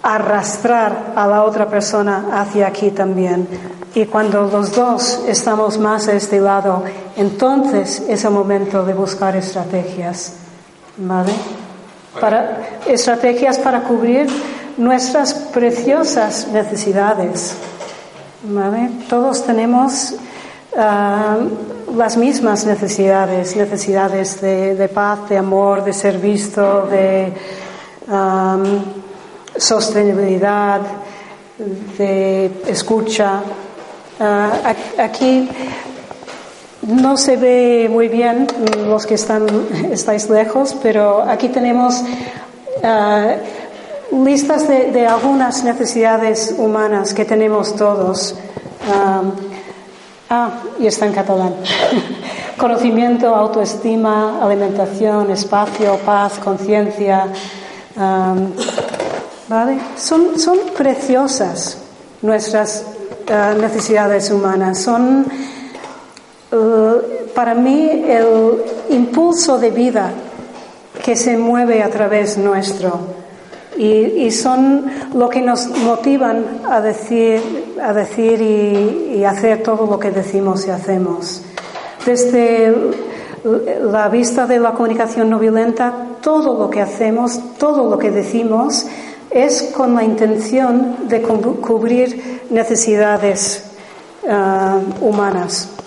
arrastrar a la otra persona hacia aquí también. Y cuando los dos estamos más a este lado, entonces es el momento de buscar estrategias. ¿Vale? Para, estrategias para cubrir nuestras preciosas necesidades. ¿Vale? Todos tenemos Ah, las mismas necesidades, necesidades de, paz, de amor, de ser visto, de sostenibilidad, de escucha. Ah, aquí no se ve muy bien los que están, estáis lejos, pero aquí tenemos ah, listas de, algunas necesidades humanas que tenemos todos. Ah, y está en catalán. Conocimiento, autoestima, alimentación, espacio, paz, conciencia. ¿Vale? Son, son preciosas nuestras ah, necesidades humanas. Son, para mí, el impulso de vida que se mueve a través nuestro. Y, son lo que nos motivan a decir, a decir y, hacer todo lo que decimos y hacemos. Desde la vista de la comunicación no violenta, todo lo que hacemos, todo lo que decimos, es con la intención de cubrir necesidades ah, humanas.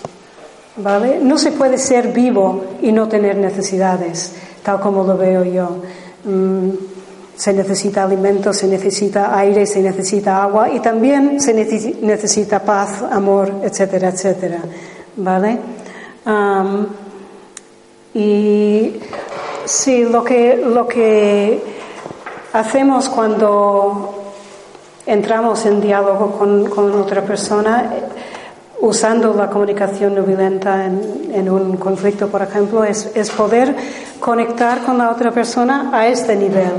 ¿Vale? No se puede ser vivo y no tener necesidades, tal como lo veo yo. Mm, se necesita alimento, se necesita aire, se necesita agua y también se necesita paz, amor, etcétera, etcétera. ¿Vale? y sí, lo que, lo que hacemos cuando entramos en diálogo con, con otra persona, usando la comunicación no violenta en, en un conflicto, por ejemplo, es, es, poder conectar con la otra persona a este nivel,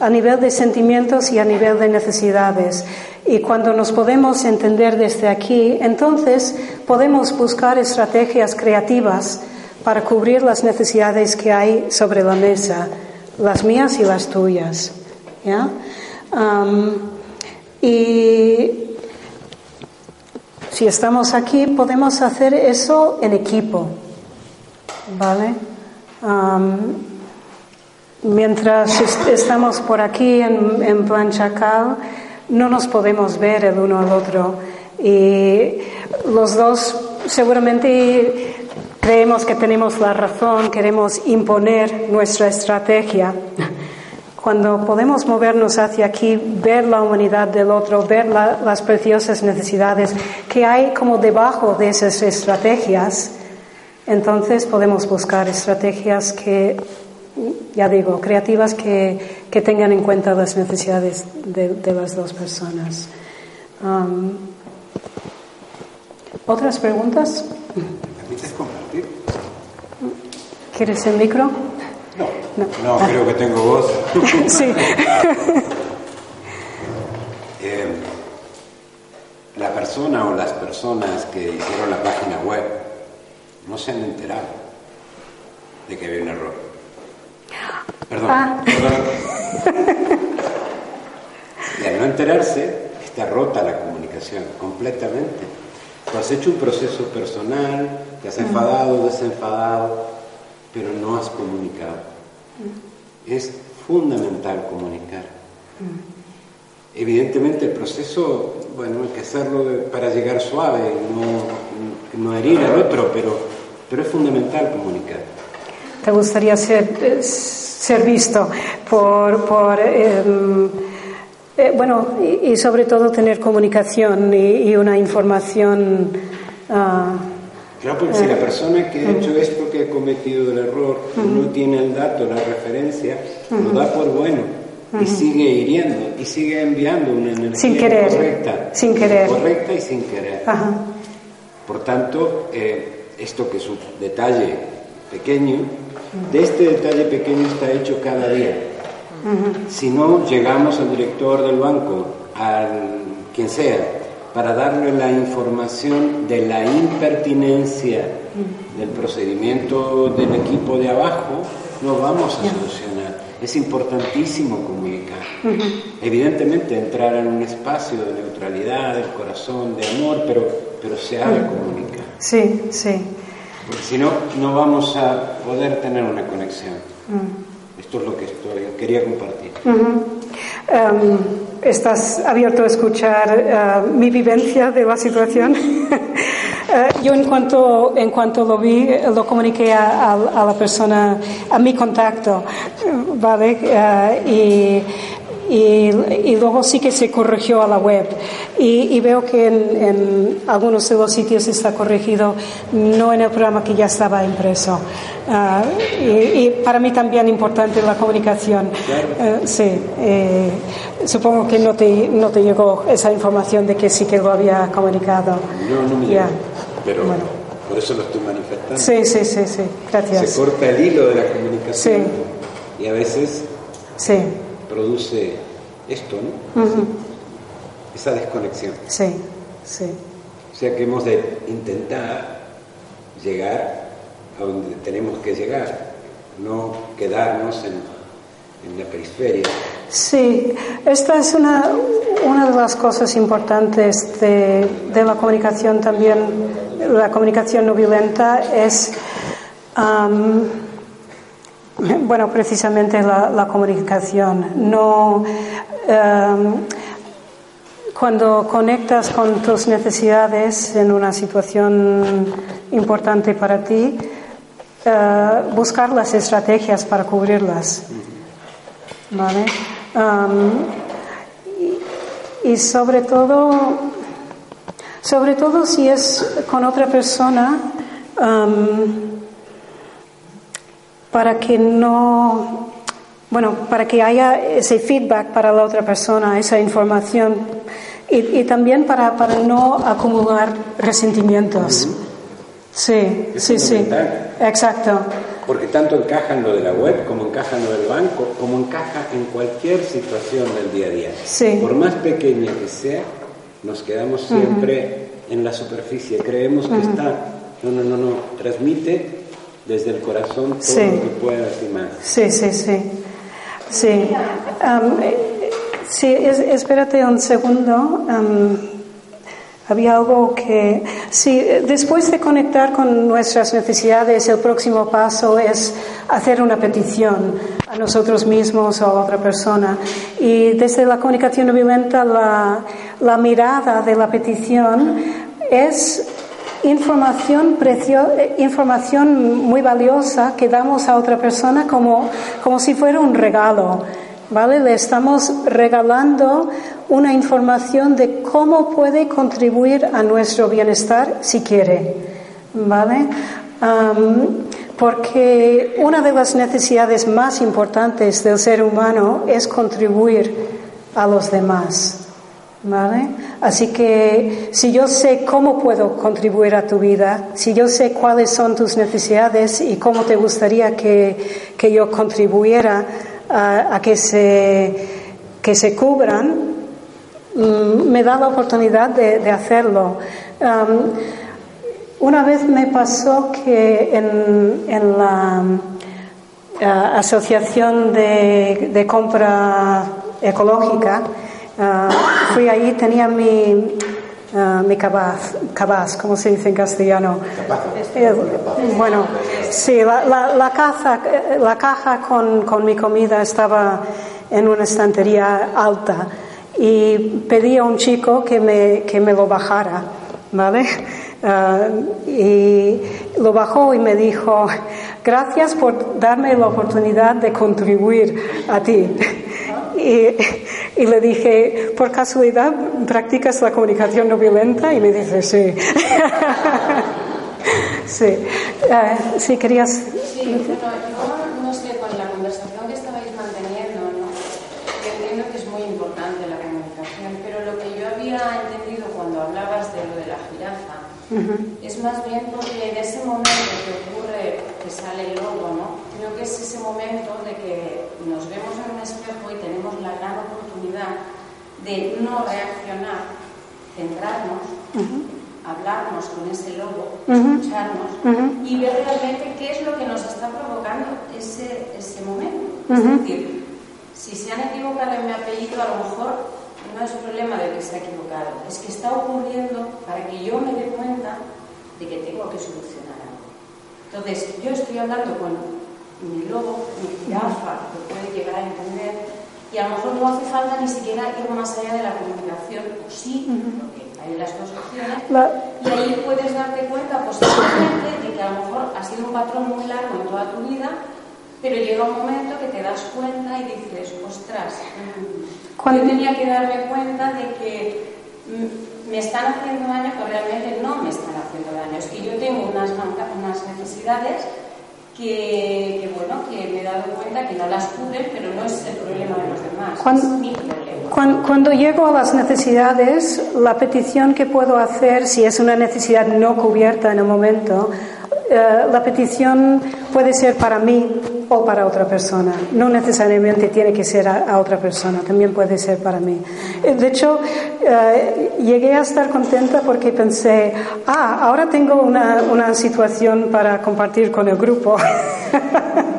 a nivel de sentimientos y a nivel de necesidades. Y cuando nos podemos entender desde aquí, entonces podemos buscar estrategias creativas para cubrir las necesidades que hay sobre la mesa, las mías y las tuyas. ¿ya? y si estamos aquí, podemos hacer eso en equipo, ¿vale? mientras estamos por aquí en, en plan chacal, no nos podemos ver el uno al otro y los dos seguramente creemos que tenemos la razón, queremos imponer nuestra estrategia. Cuando podemos movernos hacia aquí, ver la humanidad del otro, ver las preciosas necesidades que hay como debajo de esas estrategias, entonces podemos buscar estrategias que ya digo, creativas que, que tengan en cuenta las necesidades de, de las dos personas. Um, ¿Otras preguntas? ¿Quieres el micro? No, no, no creo que tengo voz. sí. eh, la persona o las personas que hicieron la página web no se han enterado de que había un error. Perdón, ah. perdón. Y al no enterarse, está rota la comunicación completamente. Tú has hecho un proceso personal, te has enfadado, desenfadado, pero no has comunicado. Es fundamental comunicar. Evidentemente el proceso, bueno, hay que hacerlo para llegar suave, no, no herir al otro, pero, pero es fundamental comunicar te gustaría ser, ser visto por, por em, eh, bueno, y, sobre todo tener comunicación y, una información. Uh, claro, porque si la eh, persona que ha hecho esto, que ha cometido el error, no tiene el dato, la referencia, lo da por bueno y sigue hiriendo y sigue enviando una energía sin querer, correcta, sin querer. correcta y sin querer. Por tanto, esto que es un detalle pequeño, de este detalle pequeño está hecho cada día. Si no llegamos al director del banco, a quien sea, para darle la información de la impertinencia del procedimiento del equipo de abajo, no vamos a solucionar. Es importantísimo comunicar. Evidentemente entrar en un espacio de neutralidad, del corazón, de amor, pero, pero se ha de comunicar. Sí, sí. Porque si no, no vamos a poder tener una conexión. Mm. Esto es lo que estoy, quería compartir. ¿Estás abierto a escuchar eh, mi vivencia de la situación? Eh, yo en cuanto, en cuanto lo vi, lo comuniqué a, a la persona, a mi contacto, ¿vale? Eh, y y, luego sí que se corrigió a la web. Y, veo que en, algunos de los sitios está corregido, no en el programa que ya estaba impreso. Ah, y, para mí también importante la comunicación. Eh, sí, eh, supongo que no te, no te llegó esa información de que sí que lo había comunicado. No, no me llegó. Pero bueno. por eso lo estoy manifestando. Sí, sí, sí, sí. Gracias. Se corta el hilo de la comunicación. Sí. Y a veces. Sí produce esto, ¿no? Esa desconexión. Sí, sí. O sea que hemos de intentar llegar a donde tenemos que llegar, no quedarnos en, en la periferia. Sí, esta es una, una de las cosas importantes de, de la comunicación también, la comunicación no violenta es, bueno, precisamente la, comunicación. No, am, cuando conectas con tus necesidades en una situación importante para ti, eh, buscar las estrategias para cubrirlas. ¿Vale? Am, y, sobre todo, sobre todo si es con otra persona, am, para que no, bueno, para que haya ese feedback para la otra persona, esa información, y, y también para, para no acumular resentimientos. Sí, Es sí, sí, exacto. Porque tanto encaja en lo de la web, como encaja en lo del banco, como encaja en cualquier situación del día a día. Sí. Por más pequeña que sea, nos quedamos siempre en la superficie. Creemos que Ujú. está. No, no, no, no. Transmite desde el corazón todo Sí. lo que puedas y más. Sí, sí, sí. Sí. Sí, es- espérate un segundo. Había algo que. Sí, después de conectar con nuestras necesidades, el próximo paso es hacer una petición a nosotros mismos o a otra persona. Y desde la comunicación no violenta, la, la mirada de la petición es información precio- eh, información muy valiosa que damos a otra persona como, como si fuera un regalo. ¿Vale? Le estamos regalando una información de cómo puede contribuir a nuestro bienestar si quiere. ¿Vale? Porque una de las necesidades más importantes del ser humano es contribuir a los demás. ¿Vale? Así que si yo sé cómo puedo contribuir a tu vida, si yo sé cuáles son tus necesidades y cómo te gustaría que, que yo contribuyera a, que, se, que se cubran, mm, me da la oportunidad de, de hacerlo. Una vez me pasó que en, en la eh, asociación de, de compra ecológica, eh, fui ahí, tenía mi, eh, mi cabaz, cabaz, ¿cómo se dice en castellano? Eh, bueno, sí, la, la, la caja, eh, la caja con, con mi comida estaba en una estantería alta y pedí a un chico que me, que me lo bajara, ¿vale? Ah, y lo bajó y me dijo, gracias por darme la oportunidad de contribuir a ti. Y, y le dije, por casualidad, ¿practicas la comunicación no violenta? Y me dice, sí. sí. Ah, sí, querías... Sí, bueno, yo no sé, con la conversación que estabais manteniendo, ¿no? Yo entiendo que es muy importante la comunicación, pero lo que yo había entendido cuando hablabas de lo de la jirafa es más bien porque en ese momento que ocurre que sale el lobo, ¿no? Creo que es ese momento de que nos vemos en un espejo y tenemos la gran oportunidad de no reaccionar, centrarnos, hablarnos con ese lobo, escucharnos y ver realmente qué es lo que nos está provocando ese, ese momento. Es decir, si se han equivocado en mi apellido, a lo mejor no es problema de que se ha equivocado, es que está ocurriendo para que yo me dé cuenta de que tengo que solucionar algo. Entonces, yo estoy hablando con mi lobo, mi jirafa, que puede llegar a entender, y a lo mejor no hace falta ni siquiera ir más allá de la comunicación, o sí, porque hay las dos opciones, y ahí puedes darte cuenta posiblemente de que a lo mejor ha sido un patrón muy largo en toda tu vida, pero llega un momento que te das cuenta y dices, ostras, yo tenía que darme cuenta de que me están haciendo daño, pero realmente no me están haciendo daño. Es que yo tengo unas, unas necesidades que, que, bueno, que me he dado cuenta que no las cubren, pero no es el problema de los demás, Cuando- es mi problema. Cuan- Cuando, llego a las necesidades, la petición que puedo hacer, si es una necesidad no cubierta en el momento, eh, la petición puede ser para mí o para otra persona. No necesariamente tiene que ser a, otra persona, también puede ser para mí. Eh, de hecho, eh, llegué a estar contenta porque pensé, ah, ahora tengo una, una situación para compartir con el grupo.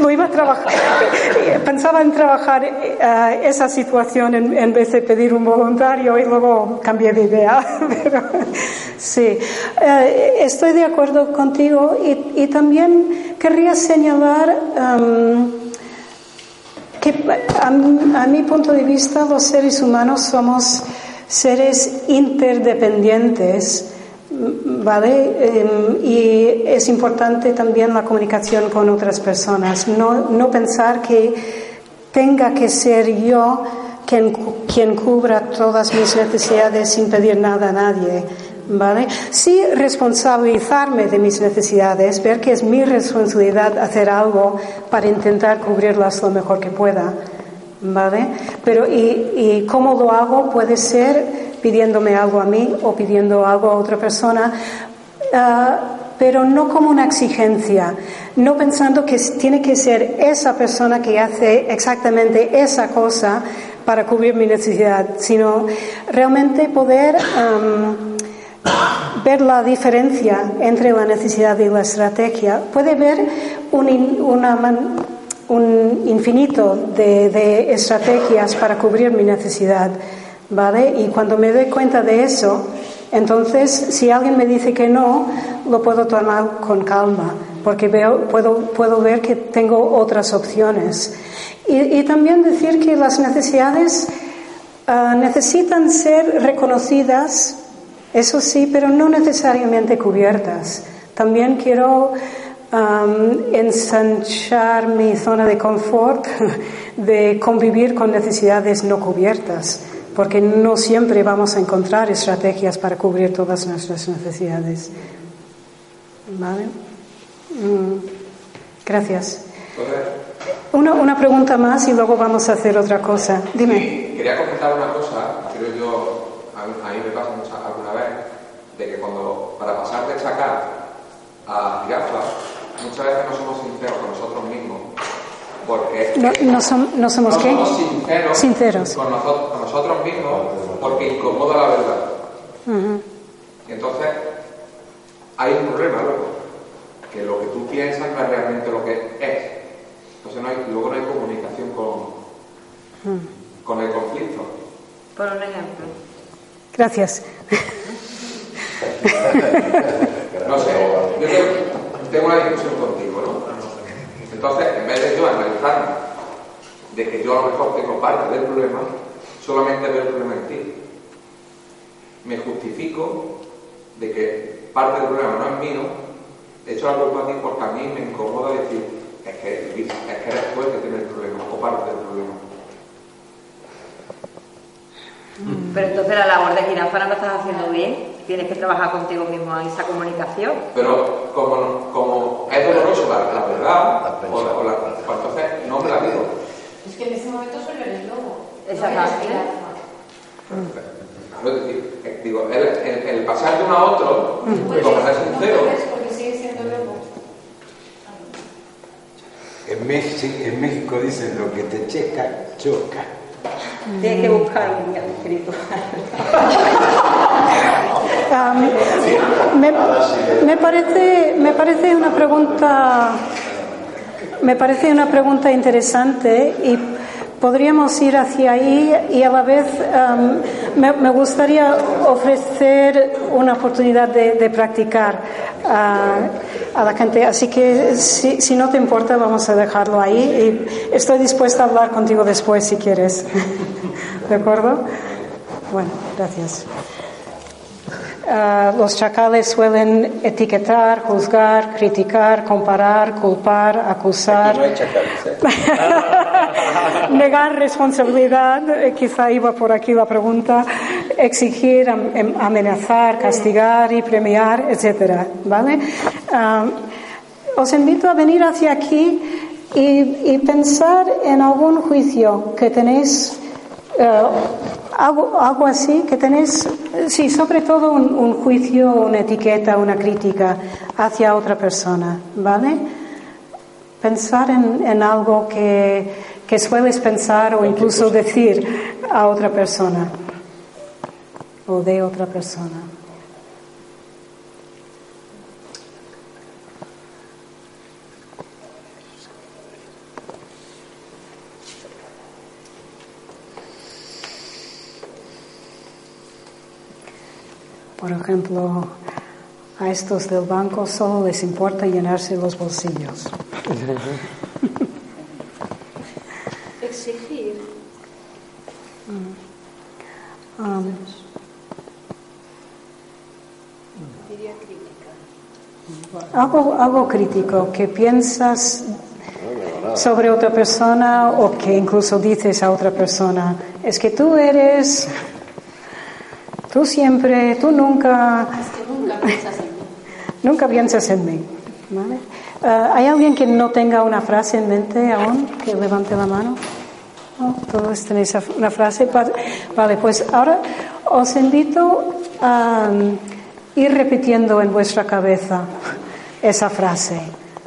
lo iba a trabajar, pensaba en trabajar eh, esa situación en, vez de pedir un voluntario y luego cambié de idea. Sí, eh, estoy de acuerdo contigo y, también querría señalar um, que a mi punto de vista los seres humanos somos seres interdependientes ¿vale? Em, y es importante también la comunicación con otras personas, no, no pensar que tenga que ser yo quien, quien cubra todas mis necesidades sin pedir nada a nadie. ¿Vale? Sí responsabilizarme de mis necesidades, ver que es mi responsabilidad hacer algo para intentar cubrirlas lo mejor que pueda. ¿Vale? Pero y, y cómo lo hago puede ser pidiéndome algo a mí o pidiendo algo a otra persona, ah, pero no como una exigencia, no pensando que tiene que ser esa persona que hace exactamente esa cosa para cubrir mi necesidad, sino realmente poder ver la diferencia entre la necesidad y la estrategia. Puede ver un, un infinito de estrategias para cubrir mi necesidad ¿vale? Y cuando me doy cuenta de eso, entonces si alguien me dice que no, lo puedo tomar con calma, porque veo, puedo, puedo ver que tengo otras opciones. Y, también decir que las necesidades ah, necesitan ser reconocidas, eso sí, pero no necesariamente cubiertas. También quiero ensanchar mi zona de confort de convivir con necesidades no cubiertas porque no siempre vamos a encontrar estrategias para cubrir todas nuestras necesidades. ¿Vale? Mm, gracias. Una, una, pregunta más y luego vamos a hacer otra cosa. Dime. quería comentar una cosa, creo yo, a, mí me pasa mucha, alguna vez, de que cuando para pasar de chacar a jirafa, muchas veces no somos sinceros porque no, no, somos, ¿qué? sinceros, Con, nosotros, mismos porque incomoda la verdad. Y entonces hay un problema luego, que lo que tú piensas no es realmente lo que es. Entonces no hay, luego no hay comunicación con, con el conflicto. Por un ejemplo. Gracias. no sé, yo tengo una discusión contigo, ¿no? Entonces, en vez de yo analizarme de que yo a lo mejor tengo parte del problema, solamente veo el problema en ti. Me justifico de que parte del problema no es mío, hecho la culpa a ti porque a mí me incomoda decir, es que, es que eres tú el que tiene el problema, o parte del problema. Pero entonces la labor de jirafa no la estás haciendo bien tienes que trabajar contigo mismo en esa comunicación. Pero como, como es doloroso la, la o o la, entonces no me la digo. Es que en ese momento solo eres lobo. Exactamente. No es decir, eh, digo, el, el, el, pasar de uno a otro, pues, como ser sincero. Porque sigue siendo lobo. En México, en México dicen lo que te checa, choca. Tienes que buscar un guía espiritual. me, parece, me parece una pregunta me parece una pregunta interesante y podríamos ir hacia ahí y a la vez me, gustaría ofrecer una oportunidad de, practicar a la gente. Así que si, si, no te importa vamos a dejarlo ahí y estoy dispuesta a hablar contigo después si quieres. ¿De acuerdo? Bueno, gracias. Ah, los chacales suelen etiquetar, juzgar, criticar, comparar, culpar, acusar. no hay chacales, ¿eh? Negar responsabilidad, eh, quizá iba por aquí la pregunta, exigir, em, amenazar, castigar y premiar, etcétera, ¿vale? Ah, os invito a venir hacia aquí y, pensar en algún juicio que tenéis eh, algo, algo así, que tenéis, sí, sobre todo un, un juicio, una etiqueta, una crítica hacia otra persona, ¿vale? Pensar en, en algo que, que sueles pensar o incluso decir a otra persona o de otra persona. Por ejemplo, a estos del banco solo les importa llenarse los bolsillos. Exigir. Um, Diría crítica. algo, algo crítico que piensas sobre otra persona o que incluso dices a otra persona, es que tú eres, tú siempre, tú nunca, Es que nunca piensas en mí. nunca piensas en mí. ¿vale? Ah, ¿Hay alguien que no tenga una frase en mente aún? Que levante la mano. ¿No? Todos tenéis una frase. Vale, pues ahora os invito a um, ir repitiendo en vuestra cabeza esa frase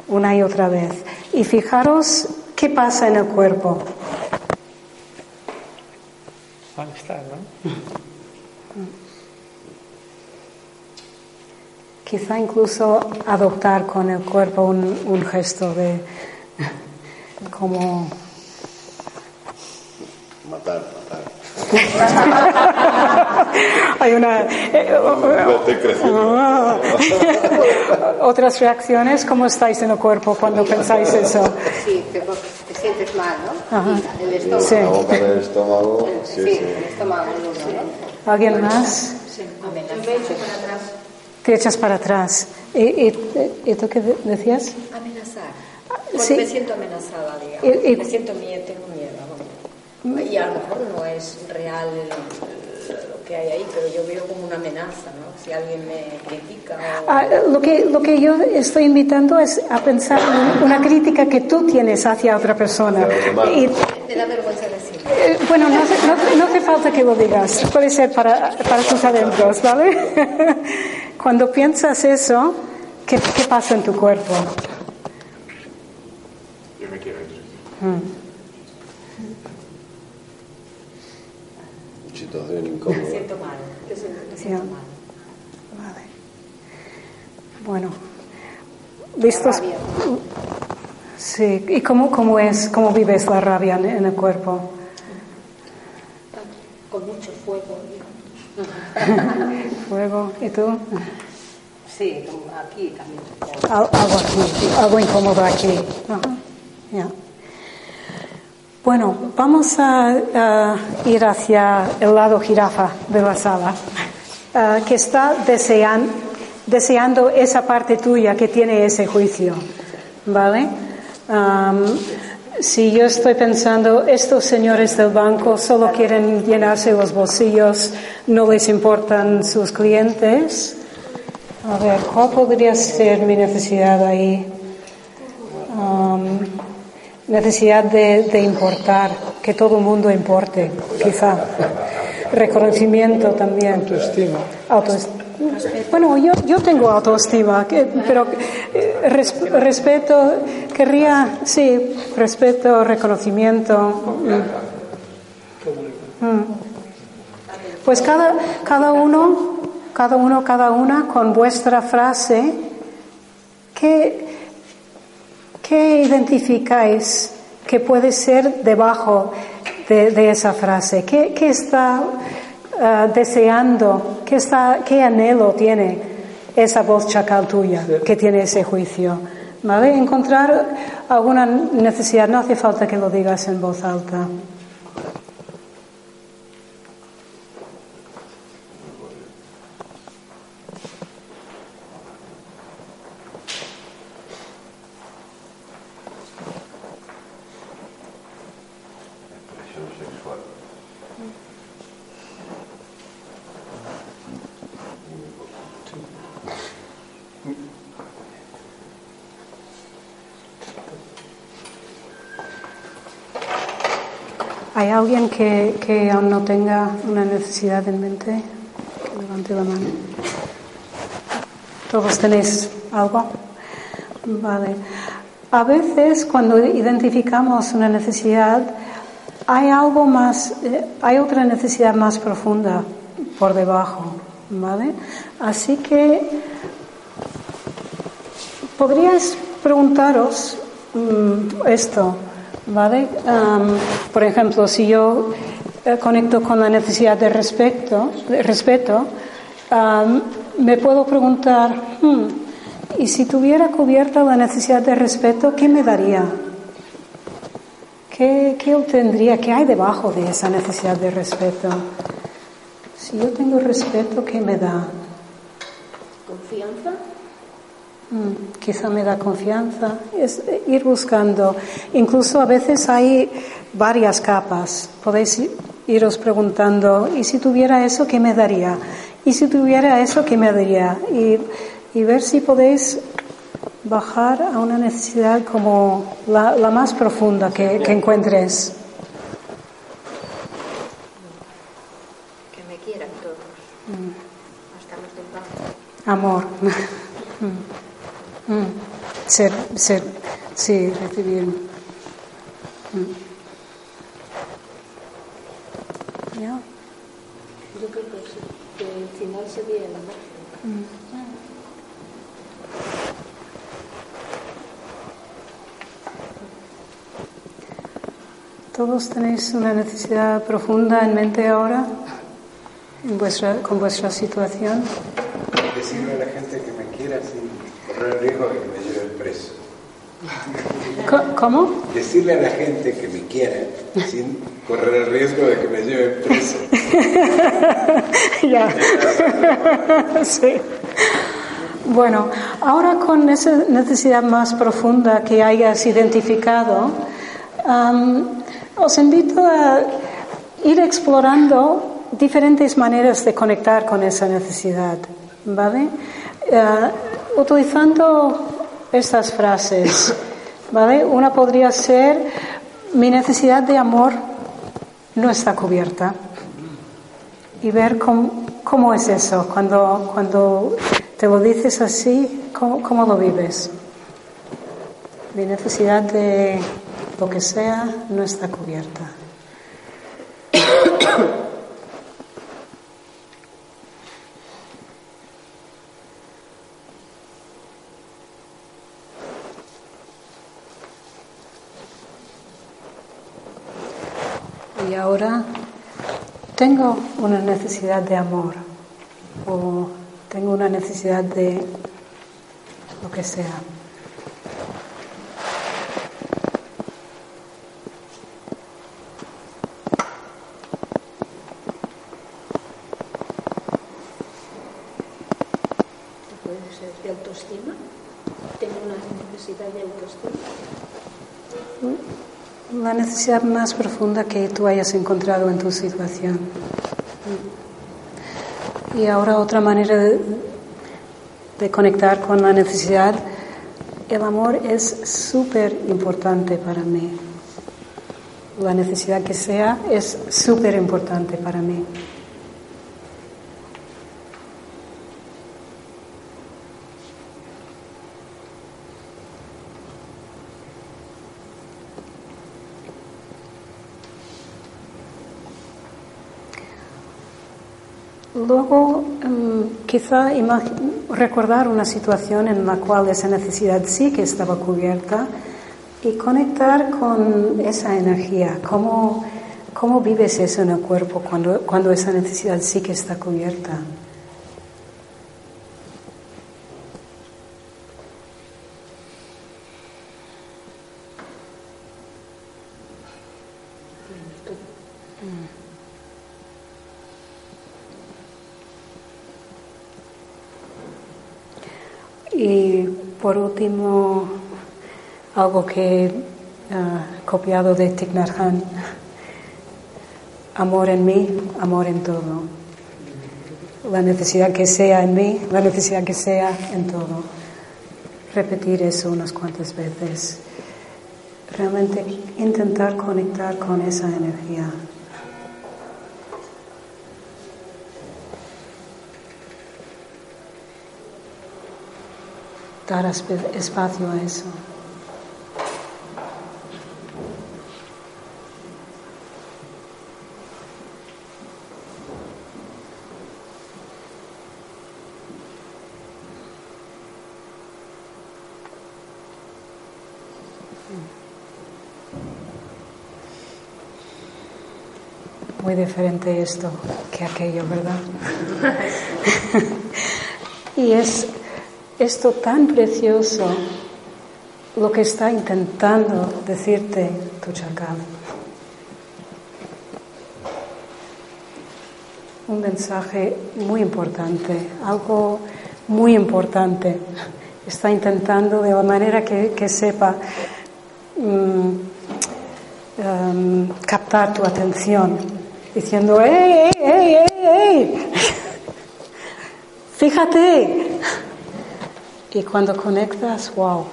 una y otra vez. Y fijaros qué pasa en el cuerpo. Malestar, ¿no? Quizá incluso adoptar con el cuerpo un, un gesto de como Matar, matar. hay una eh, otras reacciones cómo estáis en el cuerpo cuando pensáis eso Sí, te, te sientes mal, ¿no? Ajá. El estómago. Sí. La boca del estómago, sí, Sí, sí. el estómago, alguien más Yo me echo para atrás. Te echas para atrás y, y- y tú qué de- decías Amenazar. Cuando Sí. me siento amenazada, digamos. Y- y- Me siento miedo, tengo miedo. Y a lo mejor no es real lo que hay ahí, pero yo veo como una amenaza, ¿no? Si alguien me critica o... Ah, lo, que, lo que yo estoy invitando es a pensar en una crítica que tú tienes hacia otra persona. Y, Me da vergüenza decir. eh, bueno, no hace, no- no hace falta que lo digas, puede ser para, para tus adentros, ¿vale? Cuando piensas eso, ¿qué, qué pasa en tu cuerpo? Yo me quiero Mm. Situación Me siento mal. Yo siento- me siento mal. Vale. Bueno, ¿listos? Sí, ¿y cómo, cómo es, cómo vives la rabia en, en el cuerpo? Con mucho fuego. Fuego, ¿y tú? Sí, aquí también. Al- Algo aquí, algo incómodo aquí. Ajá, ya. Bueno, vamos a, ir hacia el lado jirafa de la sala, ah, que está desean- deseando esa parte tuya que tiene ese juicio, ¿vale? Si yo estoy pensando, estos señores del banco solo quieren llenarse los bolsillos, no les importan sus clientes, a ver, ¿cuál podría ser mi necesidad ahí? Necesidad de, de importar, que todo el mundo importe, quizá. Reconocimiento también. Autoestima. Autoestima. Bueno, yo, yo tengo autoestima, que- pero eh, res- respeto, querría, sí, respeto, reconocimiento. Mm. Mm. Pues cada, cada uno, cada uno, cada una con vuestra frase, ¿qué, qué identificáis que puede ser debajo de, de esa frase? ¿Qué, qué está ah, deseando? ¿Qué, está, ¿Qué anhelo tiene esa voz chacal tuya que tiene ese juicio? ¿Vale? Encontrar alguna necesidad, no hace falta que lo digas en voz alta. Alguien que, aún no tenga una necesidad en mente? Levante la mano. ¿Todos tenéis algo? Vale. A veces cuando identificamos una necesidad, hay algo más, eh, hay otra necesidad más profunda por debajo, ¿vale? Así que podríais preguntaros mm, esto, ¿vale? por ejemplo, si yo eh, conecto con la necesidad de respeto, respeto me puedo preguntar, hmm, ¿y si tuviera cubierta la necesidad de respeto, qué me daría? ¿Qué, ¿Qué obtendría? ¿Qué hay debajo de esa necesidad de respeto? Si yo tengo respeto, ¿qué me da? ¿Confianza? Mm, quizá me da confianza. Es ir buscando. Incluso a veces hay varias capas. Podéis iros preguntando, ¿y si tuviera eso, qué me daría? ¿Y si tuviera eso, qué me daría? Y, y ver si podéis bajar a una necesidad como la, la más profunda que, que encuentres. Que me quieran todos. Mm. Hasta los del. Amor. Mm. Ser, ser, sí, recibir. Mm. ¿Ya? Yo creo que sí, que el final sería el amor. Mm. ¿Todos tenéis una necesidad profunda en mente ahora en vuestra, con vuestra situación? Decirle a la gente que me quiera sin correr el riesgo de que me lleven preso. Co- ¿Cómo? Decirle a la gente que me quiera sin correr el riesgo de que me lleven preso. ya. sí. Bueno, ahora con esa necesidad más profunda que hayas identificado, os invito a ir explorando diferentes maneras de conectar con esa necesidad, ¿vale? Eh, utilizando estas frases, ¿vale? Una podría ser, mi necesidad de amor no está cubierta. Y ver cómo, cómo es eso, cuando, cuando te lo dices así, cómo, cómo lo vives. Mi necesidad de lo que sea no está cubierta. ahora tengo una necesidad de amor o tengo una necesidad de lo que sea. Puede ser de autoestima. Tengo una necesidad de autoestima. La necesidad más profunda que tú hayas encontrado en tu situación. Y ahora otra manera de, de conectar con la necesidad. El amor es súper importante para mí. La necesidad que sea es súper importante para mí. Luego, mm, quizá recordar una situación en la cual esa necesidad sí que estaba cubierta y conectar con esa energía. ¿Cómo, cómo vives eso en el cuerpo cuando, cuando esa necesidad sí que está cubierta? Y por último, algo que he copiado de Thich Nhat Hanh. Amor en mí, amor en todo. La necesidad que sea en mí, la necesidad que sea en todo. Repetir eso unas cuantas veces. realmente intentar conectar con esa energía. Dar espacio a eso. Muy diferente esto que aquello, ¿verdad? y es esto tan precioso lo que está intentando decirte tu chacal. Un mensaje muy importante, algo muy importante. Está intentando de manera que, sepa mm, em, captar tu atención, diciendo, ¡Ey, ey, ey, ey, ey! Fíjate. Y cuando conectas, wow,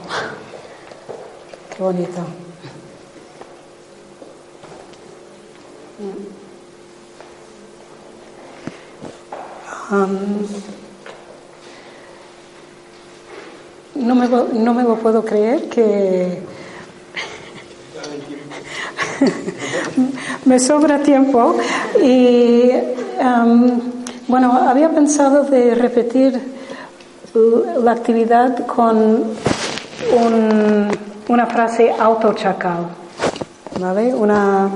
qué bonito. Um, no, me, no me lo puedo creer que me sobra tiempo y um, bueno, había pensado de repetir la actividad con una frase autochacal, ¿vale? Una,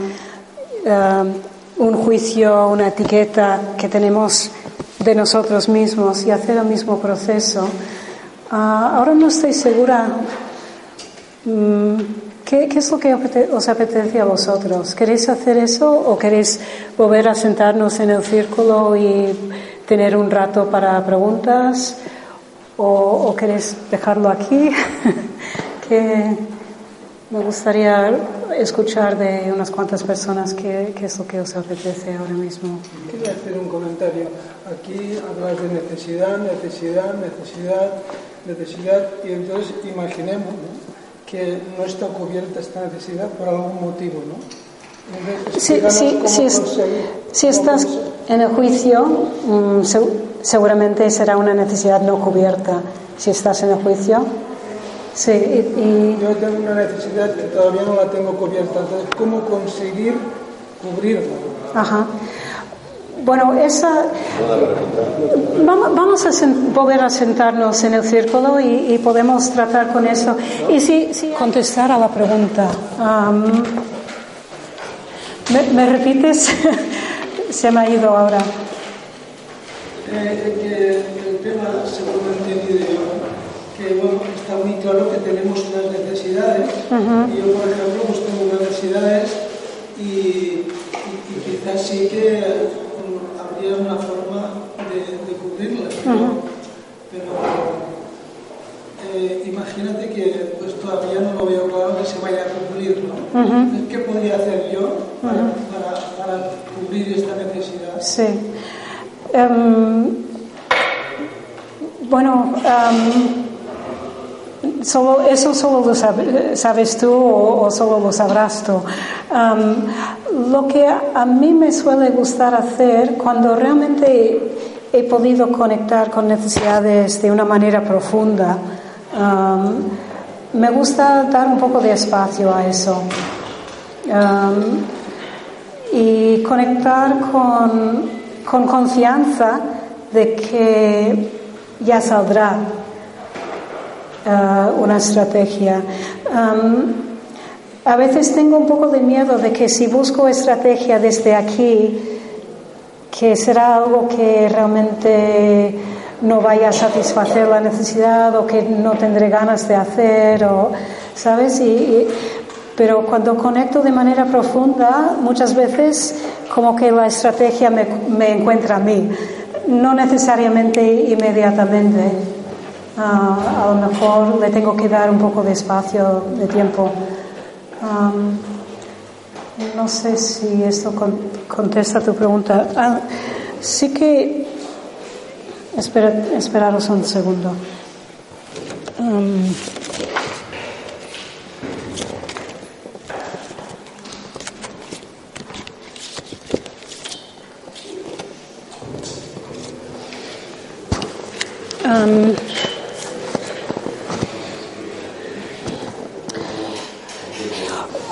um, un juicio, una etiqueta que tenemos de nosotros mismos y hacer el mismo proceso. Ah, ahora no estoy segura. Mm, ¿Qué, ¿Qué, es lo que os apetece a vosotros? ¿Queréis hacer eso o queréis volver a sentarnos en el círculo y tener un rato para preguntas? O, o queréis dejarlo aquí, que me gustaría escuchar de unas cuantas personas qué, es lo que os apetece ahora mismo. Quería hacer un comentario. Aquí hablas de necesidad, necesidad, necesidad, necesidad, y entonces imaginemos que no está cubierta esta necesidad por algún motivo, ¿no? Si, si, estás en el juicio, mm, seguramente será una necesidad no cubierta. Si estás en el juicio, sí. Y, Yo tengo una necesidad que todavía no la tengo cubierta. Entonces, ¿cómo conseguir cubrirla? Ajá. Bueno, esa. Vamos, a volver a sentarnos en el círculo y, podemos tratar con eso. Y si, si contestar a la pregunta. ¿Me, repites? Se me ha ido ahora. Eh, que el tema, según he entendido yo, que bueno, está muy claro que tenemos unas necesidades. Y yo, por ejemplo, pues tengo unas necesidades y, quizás sí que mm, habría una forma de, cubrirlas. Pero eh, imagínate que pues, todavía no lo veo claro que se vaya a cumplir. ¿no? ¿Qué podría hacer yo para, cubrir esta necesidad? Sí. Em, bueno, em, solo, eso solo lo sabes tú o, solo lo sabrás tú. Em, lo que a mí me suele gustar hacer cuando realmente he podido conectar con necesidades de una manera profunda, me gusta dar un poco de espacio a eso y conectar con, con confianza de que ya saldrá uh, una estrategia. a veces tengo un poco de miedo de que si busco estrategia desde aquí, que será algo que realmente no vaya a satisfacer la necesidad o que no tendré ganas de hacer, o, ¿sabes? y, pero cuando conecto de manera profunda, muchas veces como que la estrategia me, me encuentra a mí, no necesariamente inmediatamente. Ah, a lo mejor le tengo que dar un poco de espacio, de tiempo. no sé si esto contesta tu pregunta. Ah, sí que... Espera, esperaros un segundo. Um, um,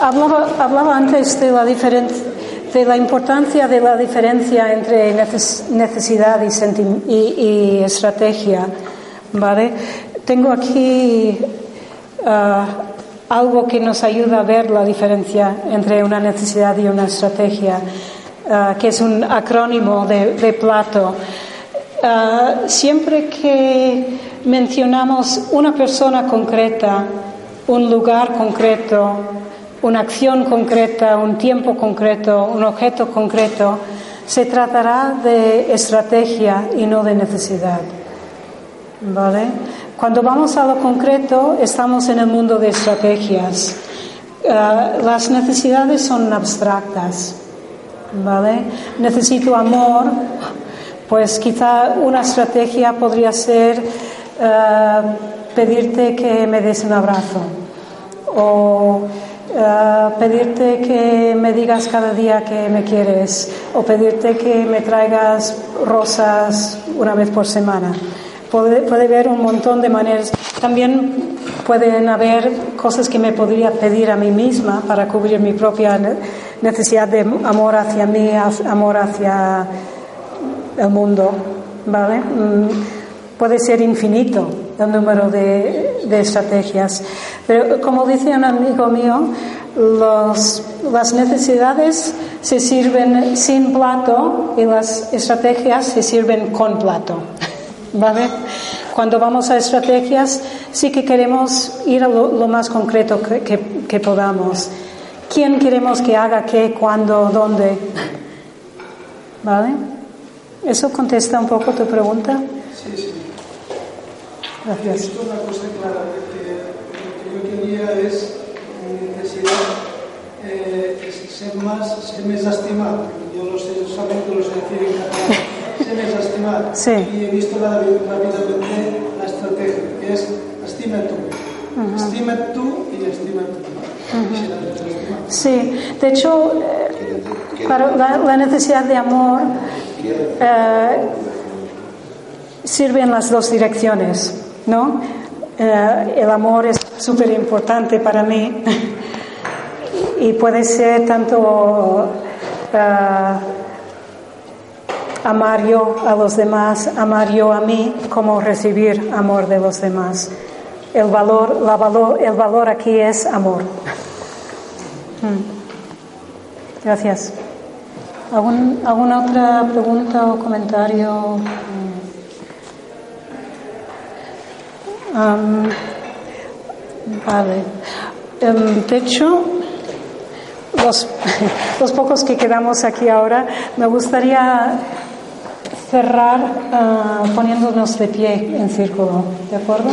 hablaba, hablaba antes de la diferencia de la importancia de la diferencia entre necesidad y, estrategia. ¿vale? Tengo aquí uh, algo que nos ayuda a ver la diferencia entre una necesidad y una estrategia, uh, que es un acrónimo de, Plato. Uh, siempre que mencionamos una persona concreta, un lugar concreto, una acción concreta, un tiempo concreto, un objeto concreto, se tratará de estrategia y no de necesidad. ¿Vale? Cuando vamos a lo concreto, estamos en el mundo de estrategias. Eh, las necesidades son abstractas. ¿Vale? Necesito amor, pues quizá una estrategia podría ser eh, pedirte que me des un abrazo o eh, pedirte que me digas cada día que me quieres o pedirte que me traigas rosas una vez por semana. Puede, puede haber un montón de maneras. También pueden haber cosas que me podría pedir a mí misma para cubrir mi propia necesidad de amor hacia mí, amor hacia el mundo. ¿Vale? Mm, puede ser infinito el número de, de estrategias. Pero como dice un amigo mío, los, las necesidades se sirven sin plato y las estrategias se sirven con plato. ¿Vale? Cuando vamos a estrategias, sí que queremos ir a lo, más concreto que, que, que, podamos. ¿Quién queremos que haga qué, cuándo, dónde? ¿Vale? ¿Eso contesta un poco tu pregunta? Sí, sí. Gracias. Esto es una cosa clara, que lo que yo quería es, mi necesidad, eh, es ser más, ser més estimat. Yo lo sé, solamente lo sé decir en catalán. Ser més estimat. Sí. Y he visto rápidamente la estrategia, que es estima tú. Uh -huh. Estima tú y estima tú. Uh -huh. Sí, de hecho, para la, la necesidad de amor eh, sirve en las dos direcciones. ¿No? Eh, el amor es súper importante para mí y puede ser tanto uh, amar yo a los demás, amar yo a mí, como recibir amor de los demás. El valor, la valor, el valor aquí es amor. Hmm. Gracias. ¿Algún, ¿Alguna otra pregunta o comentario? Um, vale. Um, de hecho, los, los, pocos que quedamos aquí ahora, me gustaría cerrar uh, poniéndonos de pie en círculo, ¿de acuerdo?